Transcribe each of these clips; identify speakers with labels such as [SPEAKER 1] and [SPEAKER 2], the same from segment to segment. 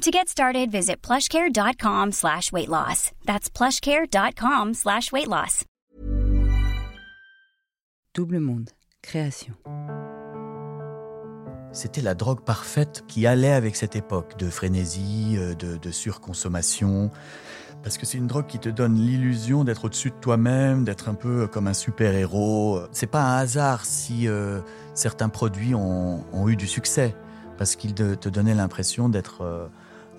[SPEAKER 1] To get started, visit plushcare.com slash weight loss. That's plushcare.com slash weight loss.
[SPEAKER 2] Double Monde, création.
[SPEAKER 3] C'était la drogue parfaite qui allait avec cette époque de frénésie, euh, de, de surconsommation. Parce que c'est une drogue qui te donne l'illusion d'être au-dessus de toi-même, d'être un peu comme un super-héros. C'est pas un hasard si euh, certains produits ont, ont, eu du succès, parce qu'ils te donnaient l'impression d'être euh,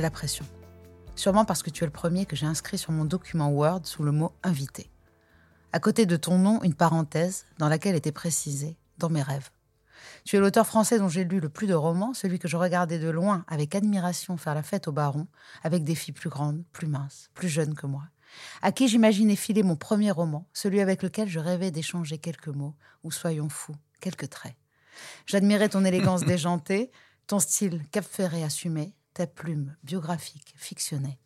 [SPEAKER 4] J'ai la pression. Sûrement parce que tu es le premier que j'ai inscrit sur mon document Word sous le mot invité. À côté de ton nom, une parenthèse dans laquelle était précisé dans mes rêves. Tu es l'auteur français dont j'ai lu le plus de romans, celui que je regardais de loin avec admiration faire la fête au baron, avec des filles plus grandes, plus minces, plus jeunes que moi, à qui j'imaginais filer mon premier roman, celui avec lequel je rêvais d'échanger quelques mots, ou soyons fous, quelques traits. J'admirais ton élégance déjantée, ton style cap-ferré assumé, ta plume biographique, fictionnée.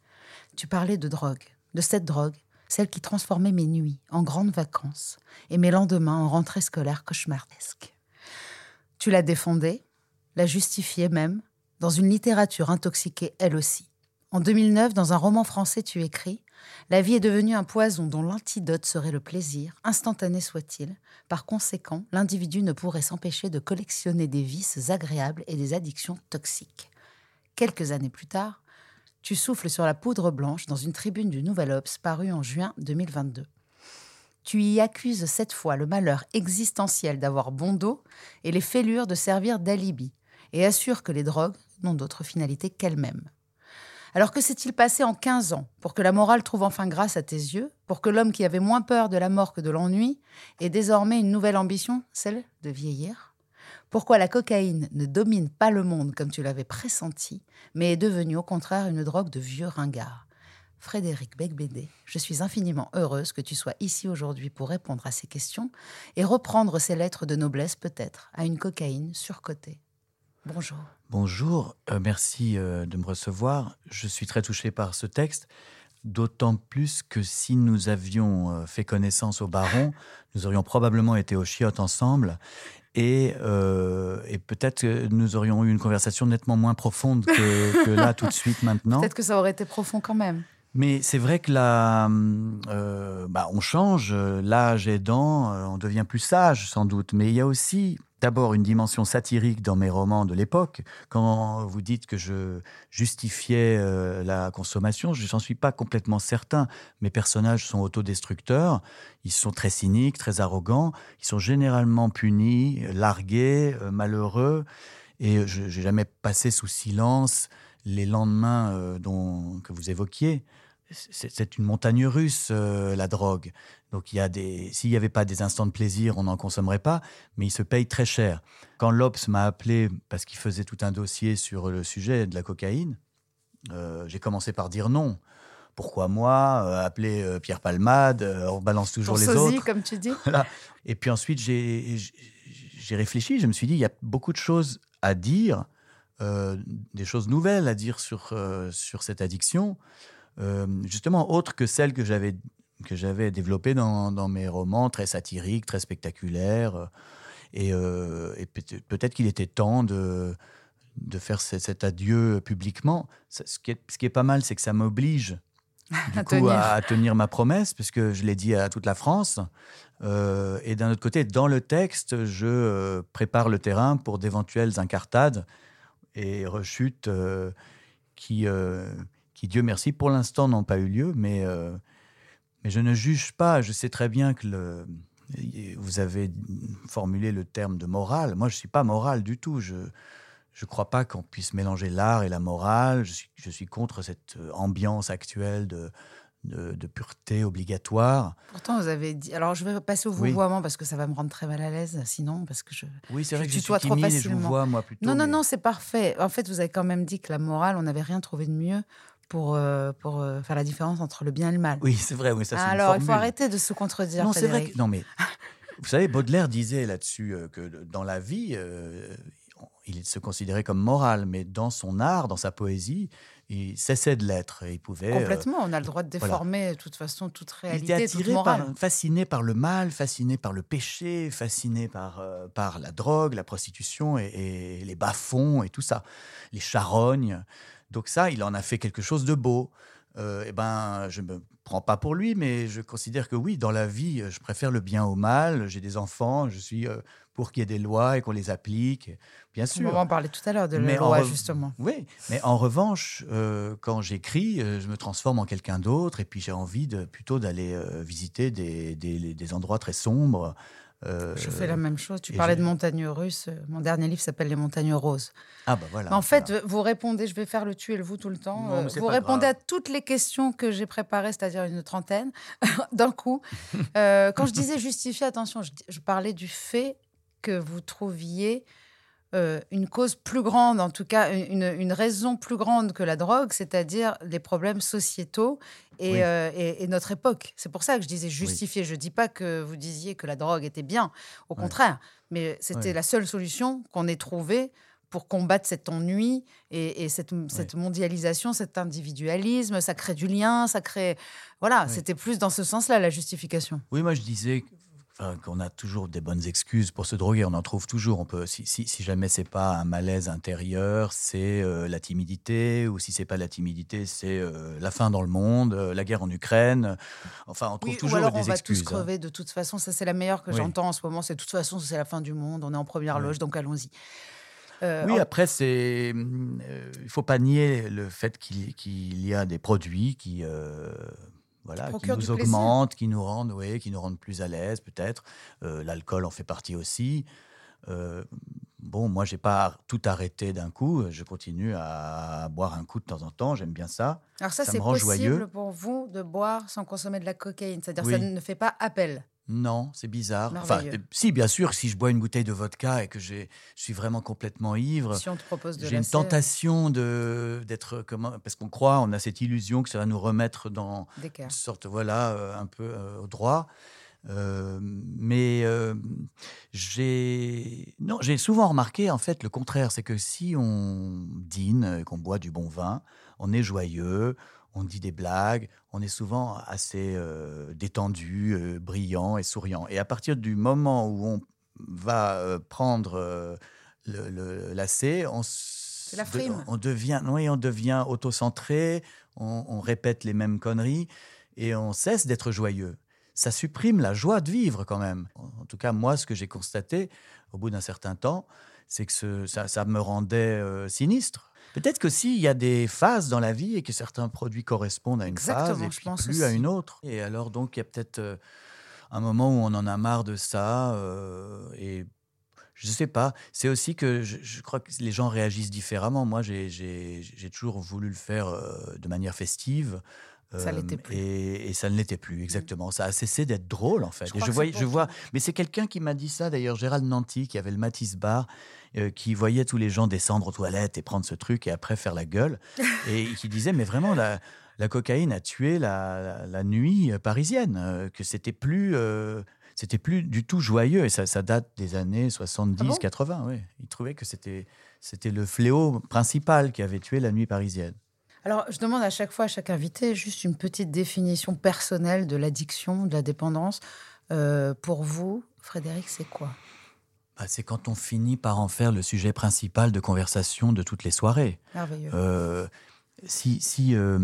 [SPEAKER 4] Tu parlais de drogue, de cette drogue, celle qui transformait mes nuits en grandes vacances et mes lendemains en rentrées scolaires cauchemardesques. Tu la défendais, la justifiais même, dans une littérature intoxiquée elle aussi. En 2009, dans un roman français, tu écris La vie est devenue un poison dont l'antidote serait le plaisir, instantané soit-il. Par conséquent, l'individu ne pourrait s'empêcher de collectionner des vices agréables et des addictions toxiques. Quelques années plus tard, tu souffles sur la poudre blanche dans une tribune du Nouvel Obs parue en juin 2022. Tu y accuses cette fois le malheur existentiel d'avoir bon dos et les fêlures de servir d'alibi, et assures que les drogues n'ont d'autre finalité qu'elles-mêmes. Alors que s'est-il passé en 15 ans pour que la morale trouve enfin grâce à tes yeux, pour que l'homme qui avait moins peur de la mort que de l'ennui ait désormais une nouvelle ambition, celle de vieillir? Pourquoi la cocaïne ne domine pas le monde comme tu l'avais pressenti, mais est devenue au contraire une drogue de vieux ringard. Frédéric Becbédé, je suis infiniment heureuse que tu sois ici aujourd'hui pour répondre à ces questions et reprendre ces lettres de noblesse peut-être à une cocaïne surcotée. Bonjour.
[SPEAKER 3] Bonjour, euh, merci euh, de me recevoir. Je suis très touché par ce texte, d'autant plus que si nous avions euh, fait connaissance au Baron, nous aurions probablement été au chiottes ensemble. Et, euh, et peut-être que nous aurions eu une conversation nettement moins profonde que, que là, tout de suite, maintenant.
[SPEAKER 4] Peut-être que ça aurait été profond quand même.
[SPEAKER 3] Mais c'est vrai que là, euh, bah, on change, l'âge aidant, euh, on devient plus sage sans doute. Mais il y a aussi d'abord une dimension satirique dans mes romans de l'époque. Quand vous dites que je justifiais euh, la consommation, je n'en suis pas complètement certain. Mes personnages sont autodestructeurs, ils sont très cyniques, très arrogants, ils sont généralement punis, largués, euh, malheureux. Et je n'ai jamais passé sous silence les lendemains euh, dont, que vous évoquiez. C'est une montagne russe, euh, la drogue. Donc, il y a des. S'il n'y avait pas des instants de plaisir, on n'en consommerait pas, mais il se paye très cher. Quand l'Obs m'a appelé parce qu'il faisait tout un dossier sur le sujet de la cocaïne, euh, j'ai commencé par dire non. Pourquoi moi? Euh, Appeler Pierre Palmade, on balance toujours les
[SPEAKER 4] sosie,
[SPEAKER 3] autres.
[SPEAKER 4] comme tu dis.
[SPEAKER 3] Voilà. Et puis ensuite, j'ai j'ai réfléchi, je me suis dit, il y a beaucoup de choses à dire, des choses nouvelles à dire sur, sur cette addiction, euh, justement autres que celles que j'avais que j'avais développées dans, dans mes romans, très satiriques, très spectaculaires. euh, Et, euh, et peut-être qu'il était temps de, de faire ce- cet adieu publiquement. Ce qui est, ce qui est pas mal, c'est que ça m'oblige du
[SPEAKER 4] À
[SPEAKER 3] coup
[SPEAKER 4] tenir.
[SPEAKER 3] à, à tenir ma promesse, puisque je l'ai dit à toute la France. Euh, et d'un autre côté, dans le texte, je euh, prépare le terrain pour d'éventuelles incartades et rechutes euh, qui, qui, Dieu merci, pour l'instant n'ont pas eu lieu, mais, euh, mais je ne juge pas. Je sais très bien que le, vous avez formulé le terme de morale. Moi, je ne suis pas moral du tout. Je ne crois pas qu'on puisse mélanger l'art et la morale. Je suis, je suis contre cette euh, ambiance actuelle de, de, de pureté obligatoire.
[SPEAKER 4] Pourtant, vous avez dit. Alors, je vais passer au
[SPEAKER 3] Oui.
[SPEAKER 4] vouvoiement parce que ça va me rendre très mal à l'aise, sinon, parce que je.
[SPEAKER 3] Oui, c'est
[SPEAKER 4] Je
[SPEAKER 3] vrai que je suis
[SPEAKER 4] trop
[SPEAKER 3] timide et je vous
[SPEAKER 4] facilement.
[SPEAKER 3] vois, moi, plutôt.
[SPEAKER 4] Non, non,
[SPEAKER 3] mais-
[SPEAKER 4] non, c'est parfait. En fait, vous avez quand même dit que la morale, on n'avait rien trouvé de mieux pour, euh, pour euh, faire la différence entre le bien et le mal.
[SPEAKER 3] Oui, c'est vrai, oui, ça une
[SPEAKER 4] Alors, il faut arrêter de se contredire.
[SPEAKER 3] Non, c'est vrai que. Non, mais. Vous savez, Baudelaire disait là-dessus euh, que dans la vie, il se considérait comme moral, mais dans son art, dans sa poésie, il cessait de l'être. Il pouvait.
[SPEAKER 4] Complètement, on a le droit de
[SPEAKER 3] voilà.
[SPEAKER 4] déformer de toute façon toute
[SPEAKER 3] il
[SPEAKER 4] réalité,
[SPEAKER 3] était
[SPEAKER 4] toute morale.
[SPEAKER 3] par, fasciné par le mal, fasciné par le péché, fasciné par, par la drogue, la prostitution et, et les bas-fonds et tout ça, les charognes. Donc ça, il en a fait quelque chose de beau. Euh, eh ben, je me prends pas pour lui, mais je considère que oui, dans la vie, je préfère le bien au mal. J'ai des enfants, je suis euh, pour qu'il y ait des lois et qu'on les applique, bien
[SPEAKER 4] On
[SPEAKER 3] sûr.
[SPEAKER 4] va en parler tout à l'heure de la loi, justement.
[SPEAKER 3] Oui, mais en revanche, euh, quand j'écris, euh, je me transforme en quelqu'un d'autre et puis j'ai envie de, plutôt d'aller visiter des, des- des endroits très sombres. Euh,
[SPEAKER 4] Je fais la même chose. Tu parlais de montagnes russes. Mon dernier livre s'appelle Les montagnes roses.
[SPEAKER 3] Ah bah voilà.
[SPEAKER 4] En fait,
[SPEAKER 3] voilà.
[SPEAKER 4] vous répondez, je vais faire le tu et le vous tout le temps.
[SPEAKER 3] Non,
[SPEAKER 4] euh, vous répondez
[SPEAKER 3] grave.
[SPEAKER 4] à toutes les questions que j'ai préparées, c'est-à-dire une trentaine, d'un coup. Euh, quand je disais justifier, attention, je, je parlais du fait que vous trouviez euh, une cause plus grande, en tout cas une, une raison plus grande que la drogue, c'est-à-dire les problèmes sociétaux et,
[SPEAKER 3] Oui.
[SPEAKER 4] euh, et- et notre époque. C'est pour ça que je disais justifier. Je ne dis pas que vous disiez que la drogue était bien, au
[SPEAKER 3] Ouais.
[SPEAKER 4] contraire, mais c'était
[SPEAKER 3] Ouais.
[SPEAKER 4] la seule solution qu'on ait trouvée pour combattre cet ennui et, et cette, cette mondialisation, cet individualisme. Ça crée du lien, ça crée... Voilà, c'était plus dans ce sens-là, la justification.
[SPEAKER 3] Oui, moi je disais enfin, qu'on a toujours des bonnes excuses pour se droguer. On en trouve toujours. On peut, si, si, si jamais c'est pas un malaise intérieur, c'est euh, la timidité, ou si c'est pas la timidité, c'est euh, la faim dans le monde, euh, la guerre en Ukraine. Enfin, on trouve
[SPEAKER 4] Oui, ou
[SPEAKER 3] toujours
[SPEAKER 4] alors
[SPEAKER 3] des
[SPEAKER 4] on va
[SPEAKER 3] excuses.
[SPEAKER 4] tous
[SPEAKER 3] hein.
[SPEAKER 4] crever de toute façon. Ça, c'est la meilleure que
[SPEAKER 3] Oui.
[SPEAKER 4] j'entends en ce moment. C'est de toute façon, c'est la fin du monde. On est en première
[SPEAKER 3] Oui.
[SPEAKER 4] loge, donc allons-y. Euh,
[SPEAKER 3] Oui,
[SPEAKER 4] en-
[SPEAKER 3] après, c'est, hum, euh, il faut pas nier le fait qu'il y a des produits qui, euh, voilà, qui nous augmentent, qui nous rendent, oui, qui nous rendent plus à l'aise, peut-être. Euh, L'alcool en fait partie aussi. Euh, bon, moi, j'ai pas tout arrêté d'un coup. Je continue à boire un coup de temps en temps. J'aime bien ça.
[SPEAKER 4] alors ça,
[SPEAKER 3] ça
[SPEAKER 4] c'est possible
[SPEAKER 3] joyeux.
[SPEAKER 4] pour vous de boire sans consommer de la cocaïne. C'est-à-dire
[SPEAKER 3] Oui.
[SPEAKER 4] ça ne fait pas appel.
[SPEAKER 3] Non, c'est bizarre. Enfin, euh, si, bien sûr, si je bois une bouteille de vodka et que je suis vraiment complètement ivre,
[SPEAKER 4] Si on te propose de
[SPEAKER 3] J'ai une
[SPEAKER 4] lasser,
[SPEAKER 3] tentation de d'être comment parce qu'on croit, on a cette illusion que ça va nous remettre dans une sorte voilà euh, un peu euh, au droit. Euh, mais euh, j'ai non, j'ai souvent remarqué en fait le contraire, c'est que si on dîne, qu'on boit du bon vin, on est joyeux, on dit des blagues, on est souvent assez euh, détendu, euh, brillant et souriant. Et à partir du moment où on va euh, prendre le, le lacet, on, s-
[SPEAKER 4] la
[SPEAKER 3] de-
[SPEAKER 4] frime.
[SPEAKER 3] on devient, oui, on devient autocentré, on, on répète les mêmes conneries et on cesse d'être joyeux. Ça supprime la joie de vivre quand même. En en tout cas, moi, ce que j'ai constaté au bout d'un certain temps, c'est que ce- ça, ça me rendait sinistre. Peut-être que s'il y a des phases dans la vie et que certains produits correspondent à une phase
[SPEAKER 4] Exactement,
[SPEAKER 3] et
[SPEAKER 4] je
[SPEAKER 3] puis
[SPEAKER 4] pense
[SPEAKER 3] plus à une autre. Et alors donc il y a peut-être euh, un moment où on en a marre de ça euh, et je sais pas. C'est aussi que je, je crois que les gens réagissent différemment. Moi, j'ai toujours voulu le faire euh, de manière festive.
[SPEAKER 4] Ça
[SPEAKER 3] euh,
[SPEAKER 4] l'était plus.
[SPEAKER 3] Et, et ça ne l'était plus, exactement. Ça a cessé d'être drôle, en fait.
[SPEAKER 4] Je
[SPEAKER 3] et vois, mais c'est quelqu'un qui m'a dit ça, d'ailleurs, Gérald Nanty, qui avait le Matisse Bar, euh, qui voyait tous les gens descendre aux toilettes et prendre ce truc et après faire la gueule. et qui disait, mais vraiment, la, la cocaïne a tué la, la- la nuit parisienne, euh, que c'était plus. euh, c'était plus du tout joyeux et ça, ça date des années 70,
[SPEAKER 4] Ah bon?
[SPEAKER 3] 80. Oui. Il trouvait que c'était c'était le fléau principal qui avait tué la nuit parisienne.
[SPEAKER 4] Alors, je demande à chaque fois à chaque invité juste une petite définition personnelle de l'addiction, de la dépendance. Euh, pour vous, Frédéric, c'est quoi?
[SPEAKER 3] Bah, c'est quand on finit par en faire le sujet principal de conversation de toutes les soirées.
[SPEAKER 4] Merveilleux.
[SPEAKER 3] Euh, si, si, euh,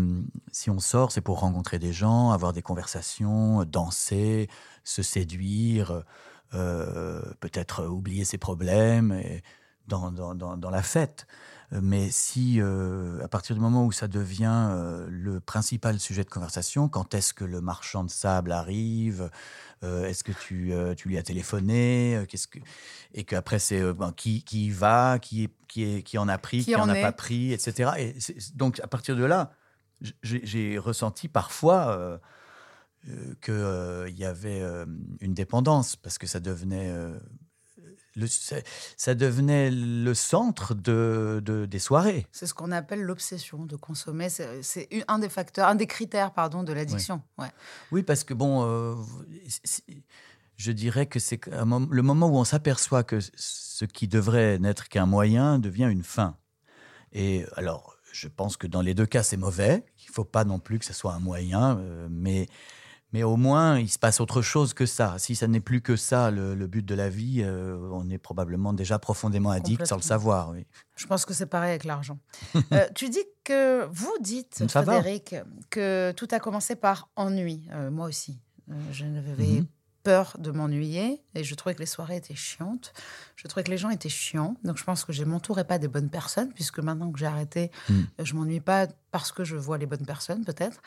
[SPEAKER 3] si on sort, c'est pour rencontrer des gens, avoir des conversations, danser, se séduire, peut-être oublier ses problèmes et dans, dans, dans, dans la fête. Euh, Mais si, euh, à partir du moment où ça devient euh, le principal sujet de conversation, quand est-ce que le marchand de sable arrive Euh, Est-ce que tu, tu lui as téléphoné Qu'est-ce que... Et qu'après, c'est ben, qui, qui y va, qui, est- qui, est- qui en a pris,
[SPEAKER 4] Qui
[SPEAKER 3] en
[SPEAKER 4] en
[SPEAKER 3] a pas pris, etc. Et donc, à partir de là, j'ai ressenti parfois qu'il y avait une dépendance, parce que ça devenait, le, ça, devenait le centre de, de- des soirées.
[SPEAKER 4] C'est ce qu'on appelle l'obsession de consommer. C'est un des facteurs, un des critères, pardon, de l'addiction. Ouais.
[SPEAKER 3] Oui, parce que bon, euh, je dirais que c'est le moment où on s'aperçoit que ce qui devrait n'être qu'un moyen devient une fin. Et alors, je pense que dans les deux cas, c'est mauvais. Il ne faut pas non plus que ce soit un moyen, euh, mais, mais au moins, il se passe autre chose que ça. Si ça n'est plus que ça, le, le but de la vie, euh, on est probablement déjà profondément addict sans le savoir. Oui.
[SPEAKER 4] Je pense que c'est pareil avec l'argent. Euh, tu dis que vous dites,
[SPEAKER 3] Ça va.
[SPEAKER 4] Frédéric, que tout a commencé par ennui. Euh, moi aussi. Je n'avais
[SPEAKER 3] Mhm.
[SPEAKER 4] peur de m'ennuyer et je trouvais que les soirées étaient chiantes. Je trouvais que les gens étaient chiants. Donc je pense que je m'entourais pas des bonnes personnes puisque maintenant que j'ai arrêté, euh, je m'ennuie pas parce que je vois les bonnes personnes peut-être.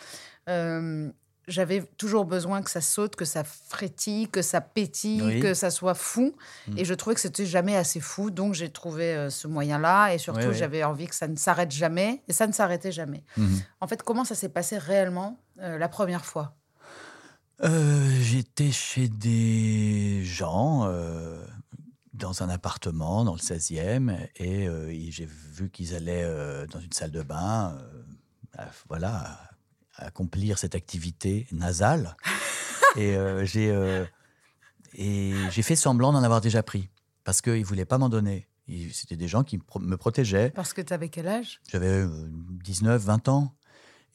[SPEAKER 4] J'avais toujours besoin que ça saute, que ça frétille, que ça pétille,
[SPEAKER 3] Oui.
[SPEAKER 4] que ça soit fou.
[SPEAKER 3] Mm.
[SPEAKER 4] Et je trouvais que c'était jamais assez fou. Donc j'ai trouvé euh, ce moyen-là. Et surtout,
[SPEAKER 3] Oui, oui.
[SPEAKER 4] j'avais envie que ça ne s'arrête jamais. Et ça ne s'arrêtait jamais.
[SPEAKER 3] Mhm.
[SPEAKER 4] En fait, comment ça s'est passé réellement euh, la première fois?
[SPEAKER 3] Euh, J'étais chez des gens dans un appartement dans le 16e et, et j'ai vu qu'ils allaient dans une salle de bain, voilà, accomplir cette activité nasale. et euh, j'ai euh, et j'ai fait semblant d'en avoir déjà pris parce qu'ils ne voulaient pas m'en donner. Ils- C'était des gens qui me pro- me protégeaient.
[SPEAKER 4] Parce que tu avais quel âge?
[SPEAKER 3] J'avais euh, 19, 20 ans.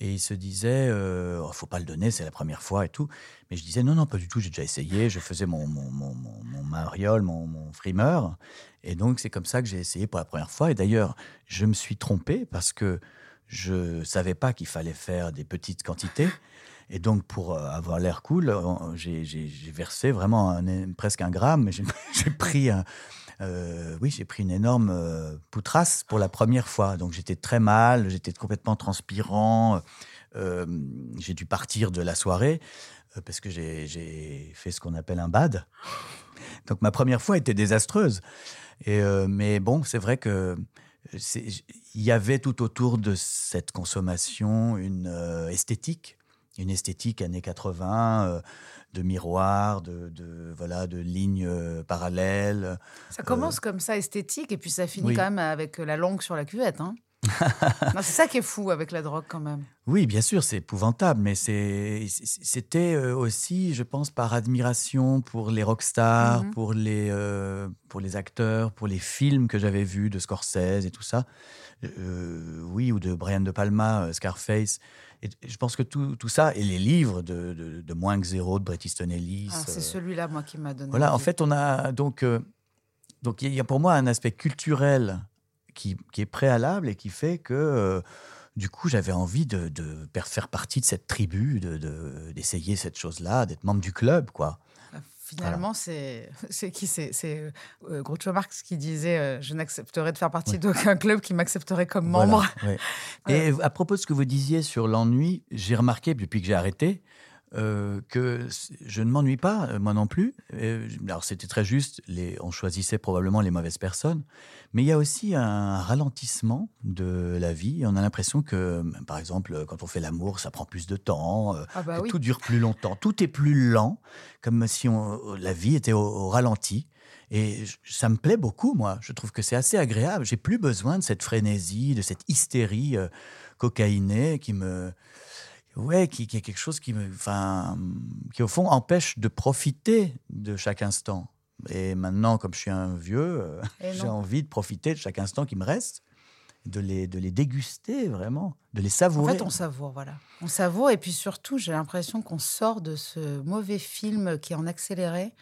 [SPEAKER 3] Et il se disait, euh, oh, faut pas le donner, c'est la première fois et tout. Mais je disais, non, non, pas du tout, j'ai déjà essayé. Je faisais mon, mon, mon, mon, mon mariole, mon, mon frimeur. Et donc, c'est comme ça que j'ai essayé pour la première fois. Et d'ailleurs, je me suis trompé parce que je savais pas qu'il fallait faire des petites quantités. Et donc, pour euh, avoir l'air cool, j'ai versé vraiment presque un gramme. J'ai pris euh, oui, pris une énorme euh, poutrasse pour la première fois. Donc j'étais très mal, j'étais complètement transpirant. Euh, j'ai dû partir de la soirée parce que j'ai- fait ce qu'on appelle un bad. Donc ma première fois était désastreuse. Et, mais bon, c'est vrai que il y avait tout autour de cette consommation une euh, esthétique, une esthétique années 80, euh, de miroirs, de, de, voilà, de lignes euh, parallèles.
[SPEAKER 4] Ça commence comme ça, esthétique, et puis ça finit
[SPEAKER 3] oui.
[SPEAKER 4] quand même avec la langue sur la cuvette. Hein. C'est ça qui est fou avec la drogue quand même.
[SPEAKER 3] Oui, bien sûr, c'est épouvantable, mais c'était euh, aussi, je pense, par admiration pour les rockstars,
[SPEAKER 4] Mhm.
[SPEAKER 3] pour, les, euh, pour les acteurs, pour les films que j'avais vus de Scorsese et tout ça. Euh, oui, ou de Brian De Palma, Scarface. Et je pense que tout, tout ça, et les livres de, de, de Moins que Zéro, de Bret Easton Ellis.
[SPEAKER 4] Ah, c'est
[SPEAKER 3] euh,
[SPEAKER 4] celui-là, moi, qui m'a donné.
[SPEAKER 3] voilà, en fait, on a donc donc il y a pour moi un aspect culturel qui, qui est préalable et qui fait que euh, du coup j'avais envie de, faire partie de cette tribu, de- de- d'essayer cette chose-là, d'être membre du club, quoi.
[SPEAKER 4] Ah, Finalement, c'est c'est qui C'est euh, Groucho Marx qui disait euh, Je n'accepterai de faire partie d'aucun club qui m'accepterait comme
[SPEAKER 3] Voilà,
[SPEAKER 4] membre.
[SPEAKER 3] ouais. Et à propos de ce que vous disiez sur l'ennui, j'ai remarqué depuis que j'ai arrêté euh, que je ne m'ennuie pas, euh, moi non plus. Euh, alors c'était très juste, les, on choisissait probablement les mauvaises personnes, mais il y a aussi un ralentissement de la vie. On a l'impression que, par exemple, quand on fait l'amour, ça prend plus de temps,
[SPEAKER 4] Ah bah oui.
[SPEAKER 3] tout dure plus longtemps, tout est plus lent, comme si on- la vie était au, au ralenti. Et ça me plaît beaucoup, moi. Je trouve que c'est assez agréable. J'ai plus besoin de cette frénésie, de cette hystérie euh, cocaïnée qui me. Ouais, qui, qui est quelque chose qui me. Enfin, qui au fond empêche de profiter de chaque instant. Et maintenant, comme je suis un vieux, euh, j'ai envie de profiter de chaque instant qui me reste, de les, de les déguster vraiment, de les
[SPEAKER 4] En
[SPEAKER 3] savourer.
[SPEAKER 4] fait, on savoure, voilà. On savoure, et puis surtout, j'ai l'impression qu'on sort de ce mauvais film qui est en accéléré.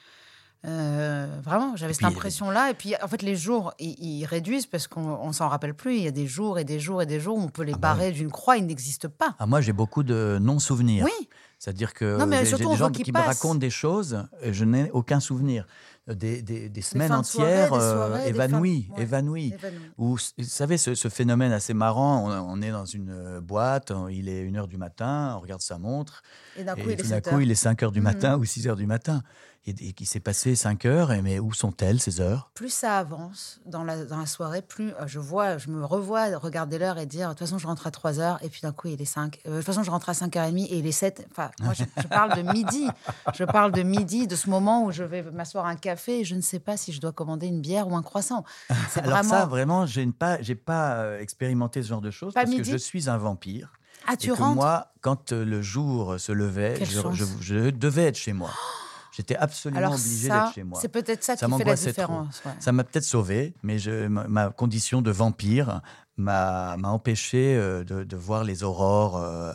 [SPEAKER 4] Euh, vraiment, j'avais
[SPEAKER 3] Et
[SPEAKER 4] cette impression-là. Et puis, en fait, les jours, ils, ils réduisent parce qu'on on s'en rappelle plus. Il y a des jours et des jours et des jours où on peut les
[SPEAKER 3] Ah bah
[SPEAKER 4] barrer d'une croix, ils n'existent pas.
[SPEAKER 3] Ah, moi, j'ai beaucoup de non-souvenirs.
[SPEAKER 4] Oui,
[SPEAKER 3] C'est-à-dire que
[SPEAKER 4] Non, mais
[SPEAKER 3] j'ai- des gens
[SPEAKER 4] qu'ils
[SPEAKER 3] qui me racontent des choses et je n'ai aucun souvenir. Des, des- des semaines
[SPEAKER 4] soirée,
[SPEAKER 3] entières
[SPEAKER 4] des
[SPEAKER 3] euh,
[SPEAKER 4] soirées,
[SPEAKER 3] évanouies.
[SPEAKER 4] fins- ouais.
[SPEAKER 3] évanouies.
[SPEAKER 4] évanoui.
[SPEAKER 3] Ou, vous savez, ce, ce phénomène assez marrant, on, on est dans une euh, boîte, il est 1h du matin, on regarde sa montre,
[SPEAKER 4] Et d'un coup,
[SPEAKER 3] et
[SPEAKER 4] il est
[SPEAKER 3] tout d'un
[SPEAKER 4] 7
[SPEAKER 3] coup,
[SPEAKER 4] heures.
[SPEAKER 3] il est 5h du
[SPEAKER 4] Mhm.
[SPEAKER 3] matin ou 6h du matin. Et, et s'est passé 5 heures, et mais où sont-elles ces heures?
[SPEAKER 4] Plus ça avance dans la, dans la soirée, plus euh, je vois, je me revois regarder l'heure et dire de toute façon je rentre à 3 heures et puis d'un coup il est 5. Euh, de toute façon je rentre à 5h30 et il est 7. Enfin, moi je, je parle de midi. Je parle de midi, de ce moment où je vais m'asseoir à un café et je ne sais pas si je dois commander une bière ou un croissant.
[SPEAKER 3] Alors
[SPEAKER 4] vraiment.
[SPEAKER 3] ça, vraiment, je n'ai pas, j'ai pas euh, expérimenté ce genre de choses
[SPEAKER 4] Pas
[SPEAKER 3] parce
[SPEAKER 4] midi
[SPEAKER 3] que je suis un vampire.
[SPEAKER 4] ah,
[SPEAKER 3] et
[SPEAKER 4] tu
[SPEAKER 3] que
[SPEAKER 4] rentres
[SPEAKER 3] moi, quand euh, le jour se levait, je,
[SPEAKER 4] chance.
[SPEAKER 3] je- je devais être chez moi. J'étais absolument
[SPEAKER 4] Alors
[SPEAKER 3] obligé d'être chez moi.
[SPEAKER 4] c'est peut-être ça,
[SPEAKER 3] Ça
[SPEAKER 4] qui fait la différence. ouais.
[SPEAKER 3] Ça m'a peut-être sauvé, mais je, ma, condition de vampire m'a empêché euh, de, de voir les aurores. euh,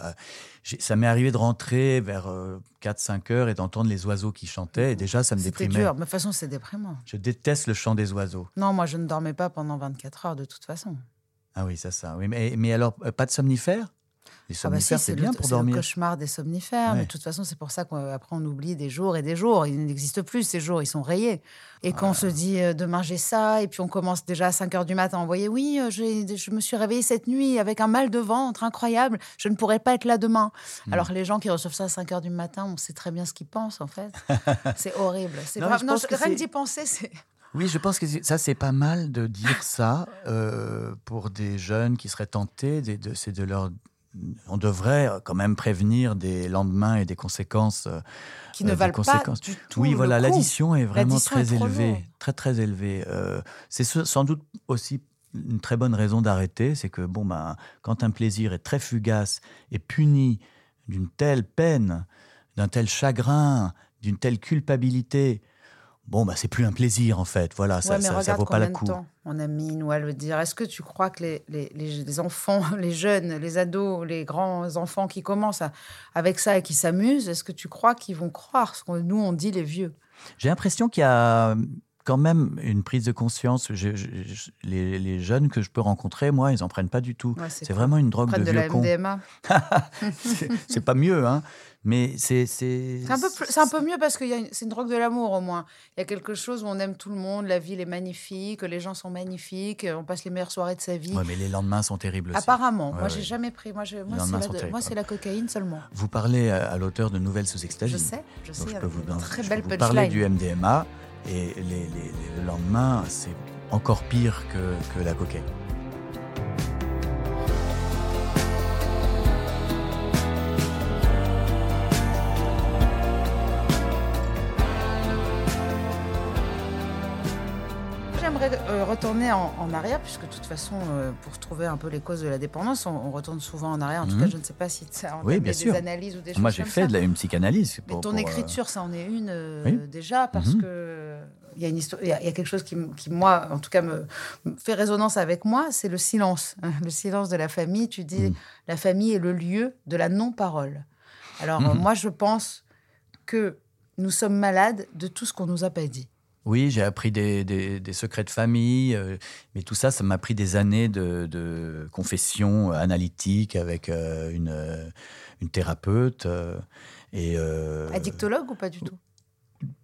[SPEAKER 3] ça m'est arrivé de rentrer vers 4-5 heures et d'entendre les oiseaux qui chantaient. Et déjà, ça me déprimait.
[SPEAKER 4] dur, mais de toute façon c'est déprimant.
[SPEAKER 3] Je déteste le chant des oiseaux.
[SPEAKER 4] Non, moi je ne dormais pas pendant 24 heures de toute façon.
[SPEAKER 3] Ah oui, ça, ça. Oui, mais, mais alors, euh, pas de somnifères? Les
[SPEAKER 4] Ah bah si,
[SPEAKER 3] somnifères, c'est
[SPEAKER 4] le-
[SPEAKER 3] bien pour
[SPEAKER 4] c'est le
[SPEAKER 3] dormir.
[SPEAKER 4] cauchemar des somnifères. Mais de toute façon, c'est pour ça qu'après, on oublie des jours et des jours. Ils n'existent plus, ces jours. Ils sont rayés. Et quand on se dit, euh, demain, j'ai ça, et puis on commence déjà à 5 heures du matin à envoyer, oui, euh, je me suis réveillée cette nuit avec un mal de ventre incroyable. Je ne pourrais pas être là demain.
[SPEAKER 3] Hmm.
[SPEAKER 4] Alors, les gens qui reçoivent ça à 5 heures du matin, on sait très bien ce qu'ils pensent, en fait. c'est horrible. C'est
[SPEAKER 3] Non,
[SPEAKER 4] non, je- rien que d'y penser, c'est...
[SPEAKER 3] Oui, je pense que ça, c'est pas mal de dire ça euh, pour des jeunes qui seraient tentés. de- C'est de leur. On devrait quand même prévenir des lendemains et des conséquences. euh,
[SPEAKER 4] qui ne
[SPEAKER 3] des
[SPEAKER 4] valent pas du tout
[SPEAKER 3] oui, voilà, l'addition est vraiment très
[SPEAKER 4] est
[SPEAKER 3] élevée, très très élevée. Euh, c'est ce- sans doute aussi une très bonne raison d'arrêter, c'est que bon ben, quand un plaisir est très fugace et puni d'une telle peine, d'un tel chagrin, d'une telle culpabilité, bon ben c'est plus un plaisir en fait. Voilà, ça,
[SPEAKER 4] mais
[SPEAKER 3] ça, vaut pas la coup.
[SPEAKER 4] on a mis, nous, à le dire. Est-ce que tu crois que les, les, les- les enfants, les jeunes, les ados, les grands enfants qui commencent à- avec ça et qui s'amusent, est-ce que tu crois qu'ils vont croire ce que nous, on dit les vieux?
[SPEAKER 3] J'ai l'impression qu'il y a quand même une prise de conscience. Je- je- je- les, les jeunes que je peux rencontrer, moi, ils en prennent pas du tout.
[SPEAKER 4] Ouais,
[SPEAKER 3] c'est vraiment une drogue de
[SPEAKER 4] de,
[SPEAKER 3] vieux
[SPEAKER 4] la
[SPEAKER 3] con.
[SPEAKER 4] MDMA.
[SPEAKER 3] C'est- pas mieux, hein. Mais c'est. C'est
[SPEAKER 4] C'est un, peu c'est un peu mieux parce que c'est une drogue de l'amour au moins. Il y a quelque chose où on aime tout le monde, la ville est magnifique, les gens sont magnifiques, on passe les meilleures soirées de sa vie.
[SPEAKER 3] Ouais, mais les lendemains sont terribles aussi.
[SPEAKER 4] Apparemment,
[SPEAKER 3] Ouais,
[SPEAKER 4] moi j'ai
[SPEAKER 3] ouais.
[SPEAKER 4] jamais pris. Moi, je- moi, c'est la,
[SPEAKER 3] terribles.
[SPEAKER 4] moi, c'est la cocaïne seulement.
[SPEAKER 3] Vous parlez à, à l'auteur de Nouvelles sous
[SPEAKER 4] Je
[SPEAKER 3] extasie.
[SPEAKER 4] sais, je
[SPEAKER 3] Donc
[SPEAKER 4] sais.
[SPEAKER 3] je peux
[SPEAKER 4] avec
[SPEAKER 3] vous,
[SPEAKER 4] une très
[SPEAKER 3] je
[SPEAKER 4] belle
[SPEAKER 3] peux vous parler du. MDMA et les, le lendemain, c'est encore pire que, que la cocaïne.
[SPEAKER 4] J'aimerais euh, retourner en, en arrière, puisque de toute façon, euh, pour trouver un peu les causes de la dépendance, on, on retourne souvent en arrière. En tout
[SPEAKER 3] Mhm.
[SPEAKER 4] cas, je ne sais pas si ça
[SPEAKER 3] Oui, bien
[SPEAKER 4] des
[SPEAKER 3] sûr.
[SPEAKER 4] analyses ou des choses
[SPEAKER 3] Moi, j'ai fait
[SPEAKER 4] ça.
[SPEAKER 3] de la, une psychanalyse.
[SPEAKER 4] Mais
[SPEAKER 3] pour-
[SPEAKER 4] ton
[SPEAKER 3] pour, euh,
[SPEAKER 4] écriture, ça en est une
[SPEAKER 3] oui.
[SPEAKER 4] déjà, parce
[SPEAKER 3] Mhm.
[SPEAKER 4] que il y a une histoire, il y, a- quelque chose qui, moi, en tout cas, me, fait résonance avec moi, c'est le silence, le silence de la famille. Tu dis,
[SPEAKER 3] Mhm.
[SPEAKER 4] la famille est le lieu de la non-parole. Alors,
[SPEAKER 3] Mhm.
[SPEAKER 4] moi, je pense que nous sommes malades de tout ce qu'on nous a pas dit.
[SPEAKER 3] Oui, j'ai appris des, des- des secrets de famille, euh, mais tout ça, ça m'a pris des années de, de confession analytique avec euh, une, euh, une thérapeute. euh, et, euh,
[SPEAKER 4] Addictologue ou pas du tout?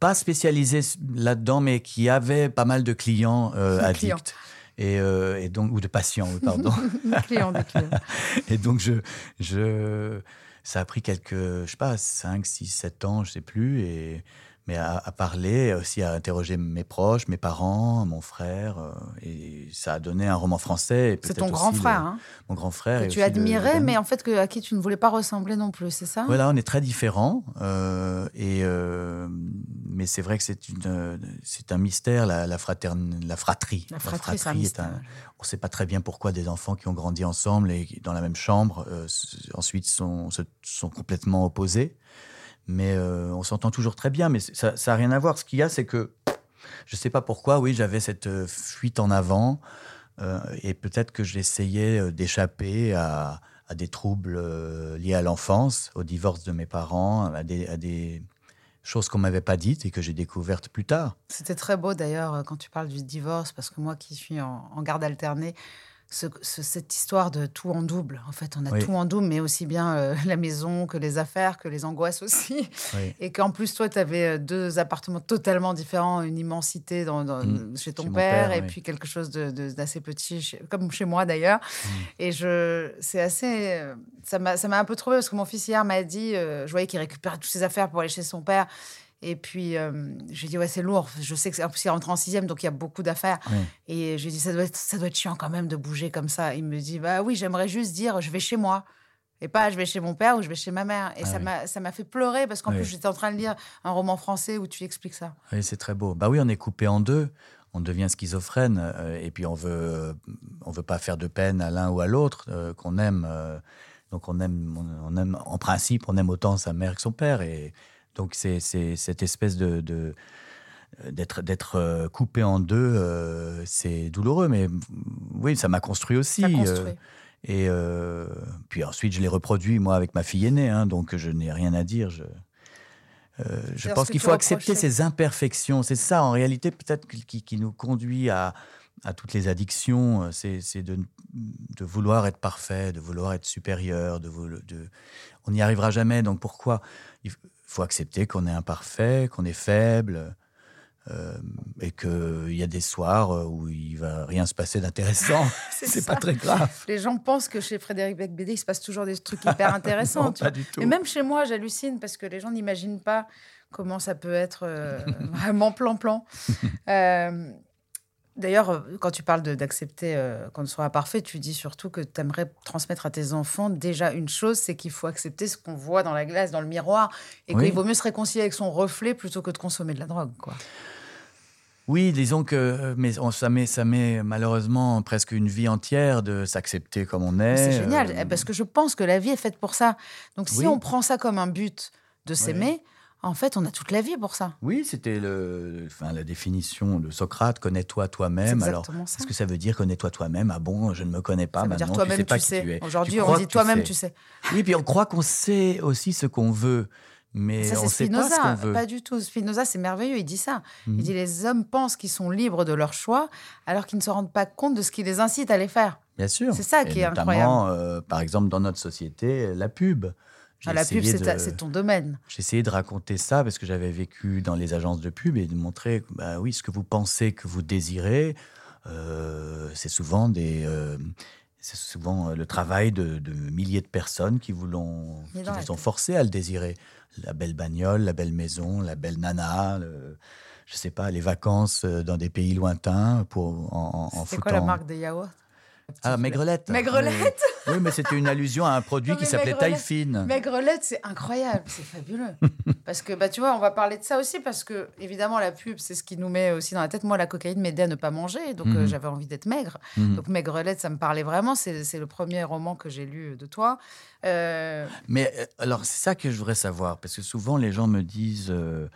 [SPEAKER 3] Pas spécialisée là-dedans, mais qui avait pas mal de clients euh, addicts. Et, euh, et donc, ou de patients, pardon.
[SPEAKER 4] Des clients, des clients.
[SPEAKER 3] Et donc, je, je, ça a pris quelques, je sais pas, 5, 6, 7 ans, je sais plus. Et, mais à, à parler, aussi à interroger mes proches, mes parents, mon frère. euh, et ça a donné un roman français.
[SPEAKER 4] C'est ton grand
[SPEAKER 3] le-
[SPEAKER 4] frère, hein,
[SPEAKER 3] Mon grand frère.
[SPEAKER 4] que tu admirais,
[SPEAKER 3] le-
[SPEAKER 4] mais en fait que, à qui tu ne voulais pas ressembler non plus, c'est ça?
[SPEAKER 3] Voilà, on est très différents. euh, et, euh, mais c'est vrai que c'est un mystère, la, la, fraterne- la fratrie.
[SPEAKER 4] La fratrie, un
[SPEAKER 3] est
[SPEAKER 4] mystère.
[SPEAKER 3] on ne sait pas très bien pourquoi des enfants qui ont grandi ensemble et dans la même chambre, ensuite sont, sont complètement opposés. Mais euh, on s'entend toujours très bien. Mais ça n'a rien à voir. Ce qu'il y a, c'est que je ne sais pas pourquoi, oui, j'avais cette euh, fuite en avant. euh, et peut-être que j'essayais d'échapper à, des troubles liés à l'enfance, au divorce de mes parents, à des, à des choses qu'on m'avait pas dites et que j'ai découvertes plus tard.
[SPEAKER 4] C'était très beau d'ailleurs quand tu parles du divorce, parce que moi qui suis en garde alternée, ce- ce- cette histoire de tout en double. En fait, on a
[SPEAKER 3] Oui.
[SPEAKER 4] tout en double, mais aussi bien euh, la maison que les affaires, que les angoisses aussi.
[SPEAKER 3] Oui.
[SPEAKER 4] Et qu'en plus, toi, tu avais deux appartements totalement différents, une immensité dans, dans-
[SPEAKER 3] Mm.
[SPEAKER 4] chez ton
[SPEAKER 3] Chez
[SPEAKER 4] père,
[SPEAKER 3] père,
[SPEAKER 4] et
[SPEAKER 3] oui.
[SPEAKER 4] puis quelque chose de- de- d'assez petit, chez- comme chez moi d'ailleurs.
[SPEAKER 3] Mm.
[SPEAKER 4] Et je, c'est assez. euh, Ça m'a, ça m'a un peu trouvé parce que mon fils hier m'a dit, euh, je voyais qu'il récupérait toutes ses affaires pour aller chez son père. Et puis, euh, j'ai dit, ouais, c'est lourd. Je sais que c'est rentre en sixième, donc il y a beaucoup d'affaires.
[SPEAKER 3] Oui.
[SPEAKER 4] Et j'ai dit, ça doit, être, ça doit être chiant quand même de bouger comme ça. Il me dit, bah oui, j'aimerais juste dire, je vais chez moi. Et pas, je vais chez mon père ou je vais chez ma mère. Et
[SPEAKER 3] Ah
[SPEAKER 4] ça
[SPEAKER 3] oui.
[SPEAKER 4] m'a fait pleurer parce qu'en
[SPEAKER 3] Oui.
[SPEAKER 4] plus, j'étais en train de lire un roman français où tu expliques ça.
[SPEAKER 3] Oui, c'est très beau. Bah oui, on est coupé en deux. On devient schizophrène euh, et puis on veut, on veut pas faire de peine à l'un ou à l'autre euh, qu'on aime. donc on aime, on, on aime, en principe, on aime autant sa mère que son père. Et donc c'est cette espèce de, de d'être d'être euh, coupé en deux, euh, c'est douloureux. Mais oui, ça m'a construit aussi.
[SPEAKER 4] Ça
[SPEAKER 3] euh,
[SPEAKER 4] construit.
[SPEAKER 3] et euh, puis ensuite, je l'ai reproduit moi avec ma fille aînée, hein, donc je n'ai rien à dire. Je, euh, pense qu'il faut accepter ces imperfections. C'est ça, en réalité, peut-être qui, nous conduit à, à toutes les addictions. euh, C'est de, de vouloir être parfait, de vouloir être supérieur. De, voulo- de, on n'y arrivera jamais. Donc pourquoi faut accepter qu'on est imparfait, qu'on est faible. euh, et qu'il y a des soirs euh, où il va rien se passer d'intéressant.
[SPEAKER 4] C'est
[SPEAKER 3] pas très grave.
[SPEAKER 4] Les gens pensent que chez Frédéric Becbédé, il se passe toujours des trucs hyper intéressants.
[SPEAKER 3] Non, pas du tout.
[SPEAKER 4] Et même chez moi, j'hallucine parce que les gens n'imaginent pas comment ça peut être euh, vraiment plan-plan. Euh, D'ailleurs, euh, quand tu parles d'accepter euh, qu'on ne soit pas parfait, tu dis surtout que tu aimerais transmettre à tes enfants déjà une chose, c'est qu'il faut accepter ce qu'on voit dans la glace, dans le miroir, et
[SPEAKER 3] Oui.
[SPEAKER 4] qu'il vaut mieux se réconcilier avec son reflet plutôt que de consommer de la drogue. Quoi.
[SPEAKER 3] Oui, disons que euh, mais on- ça, met, ça met malheureusement presque une vie entière de s'accepter comme on est.
[SPEAKER 4] C'est génial,
[SPEAKER 3] euh,
[SPEAKER 4] eh, parce que je pense que la vie est faite pour ça. Donc si
[SPEAKER 3] Oui.
[SPEAKER 4] on prend ça comme un but de s'aimer, en fait, on a toute la vie pour ça.
[SPEAKER 3] Oui, c'était le, enfin, la définition de Socrate, connais-toi toi-même. Alors, qu'est-ce que ça veut dire connais-toi toi-même? Ah bon, je ne me connais pas
[SPEAKER 4] Ça veut
[SPEAKER 3] maintenant,
[SPEAKER 4] dire
[SPEAKER 3] tu
[SPEAKER 4] toi-même,
[SPEAKER 3] sais
[SPEAKER 4] tu sais.
[SPEAKER 3] tu es.
[SPEAKER 4] Aujourd'hui, on dit toi-même,
[SPEAKER 3] sais.
[SPEAKER 4] tu sais.
[SPEAKER 3] Oui, puis on croit qu'on sait aussi ce qu'on veut, mais
[SPEAKER 4] Ça,
[SPEAKER 3] on ne sait pas ce qu'on
[SPEAKER 4] Spinoza.
[SPEAKER 3] veut.
[SPEAKER 4] Pas du tout. Spinoza, c'est merveilleux. Il dit ça.
[SPEAKER 3] Mhm.
[SPEAKER 4] Il dit les hommes pensent qu'ils sont libres de leur choix, alors qu'ils ne se rendent pas compte de ce qui les incite à les faire.
[SPEAKER 3] Bien sûr.
[SPEAKER 4] C'est ça
[SPEAKER 3] Et
[SPEAKER 4] qui est
[SPEAKER 3] notamment, euh, par exemple, dans notre société, la pub.
[SPEAKER 4] Ah, la pub, c'est ton domaine.
[SPEAKER 3] J'ai essayé de raconter ça parce que j'avais vécu dans les agences de pub et de montrer, que, bah oui, ce que vous pensez que vous désirez, euh, c'est souvent des, euh, c'est souvent euh, le travail de, de milliers de personnes qui vous l'ont,
[SPEAKER 4] Mais
[SPEAKER 3] qui
[SPEAKER 4] dans la
[SPEAKER 3] vous ont
[SPEAKER 4] tête.
[SPEAKER 3] forcé à le désirer. La belle bagnole, la belle maison, la belle nana, le- je sais pas, les vacances dans des pays lointains pour en, en, en
[SPEAKER 4] C'est
[SPEAKER 3] foutant.
[SPEAKER 4] quoi la marque des yaourts?
[SPEAKER 3] Ah, Maigrelette.
[SPEAKER 4] Maigrelette
[SPEAKER 3] Oui, oui mais c'était une allusion à un produit
[SPEAKER 4] Non,
[SPEAKER 3] qui s'appelait taille
[SPEAKER 4] Maigrelette-
[SPEAKER 3] fine.
[SPEAKER 4] Maigrelette, c'est incroyable, c'est fabuleux. parce que, bah, tu vois, on va parler de ça aussi, parce que, évidemment, la pub, c'est ce qui nous met aussi dans la tête. Moi, la cocaïne m'aidait à ne pas manger, donc euh,
[SPEAKER 3] Mhm.
[SPEAKER 4] j'avais envie d'être maigre.
[SPEAKER 3] Mhm.
[SPEAKER 4] Donc, Maigrelette, ça me parlait vraiment. C'est le premier roman que j'ai lu de toi. Euh,
[SPEAKER 3] Mais euh, alors, c'est ça que je voudrais savoir, parce que souvent les gens me disent euh,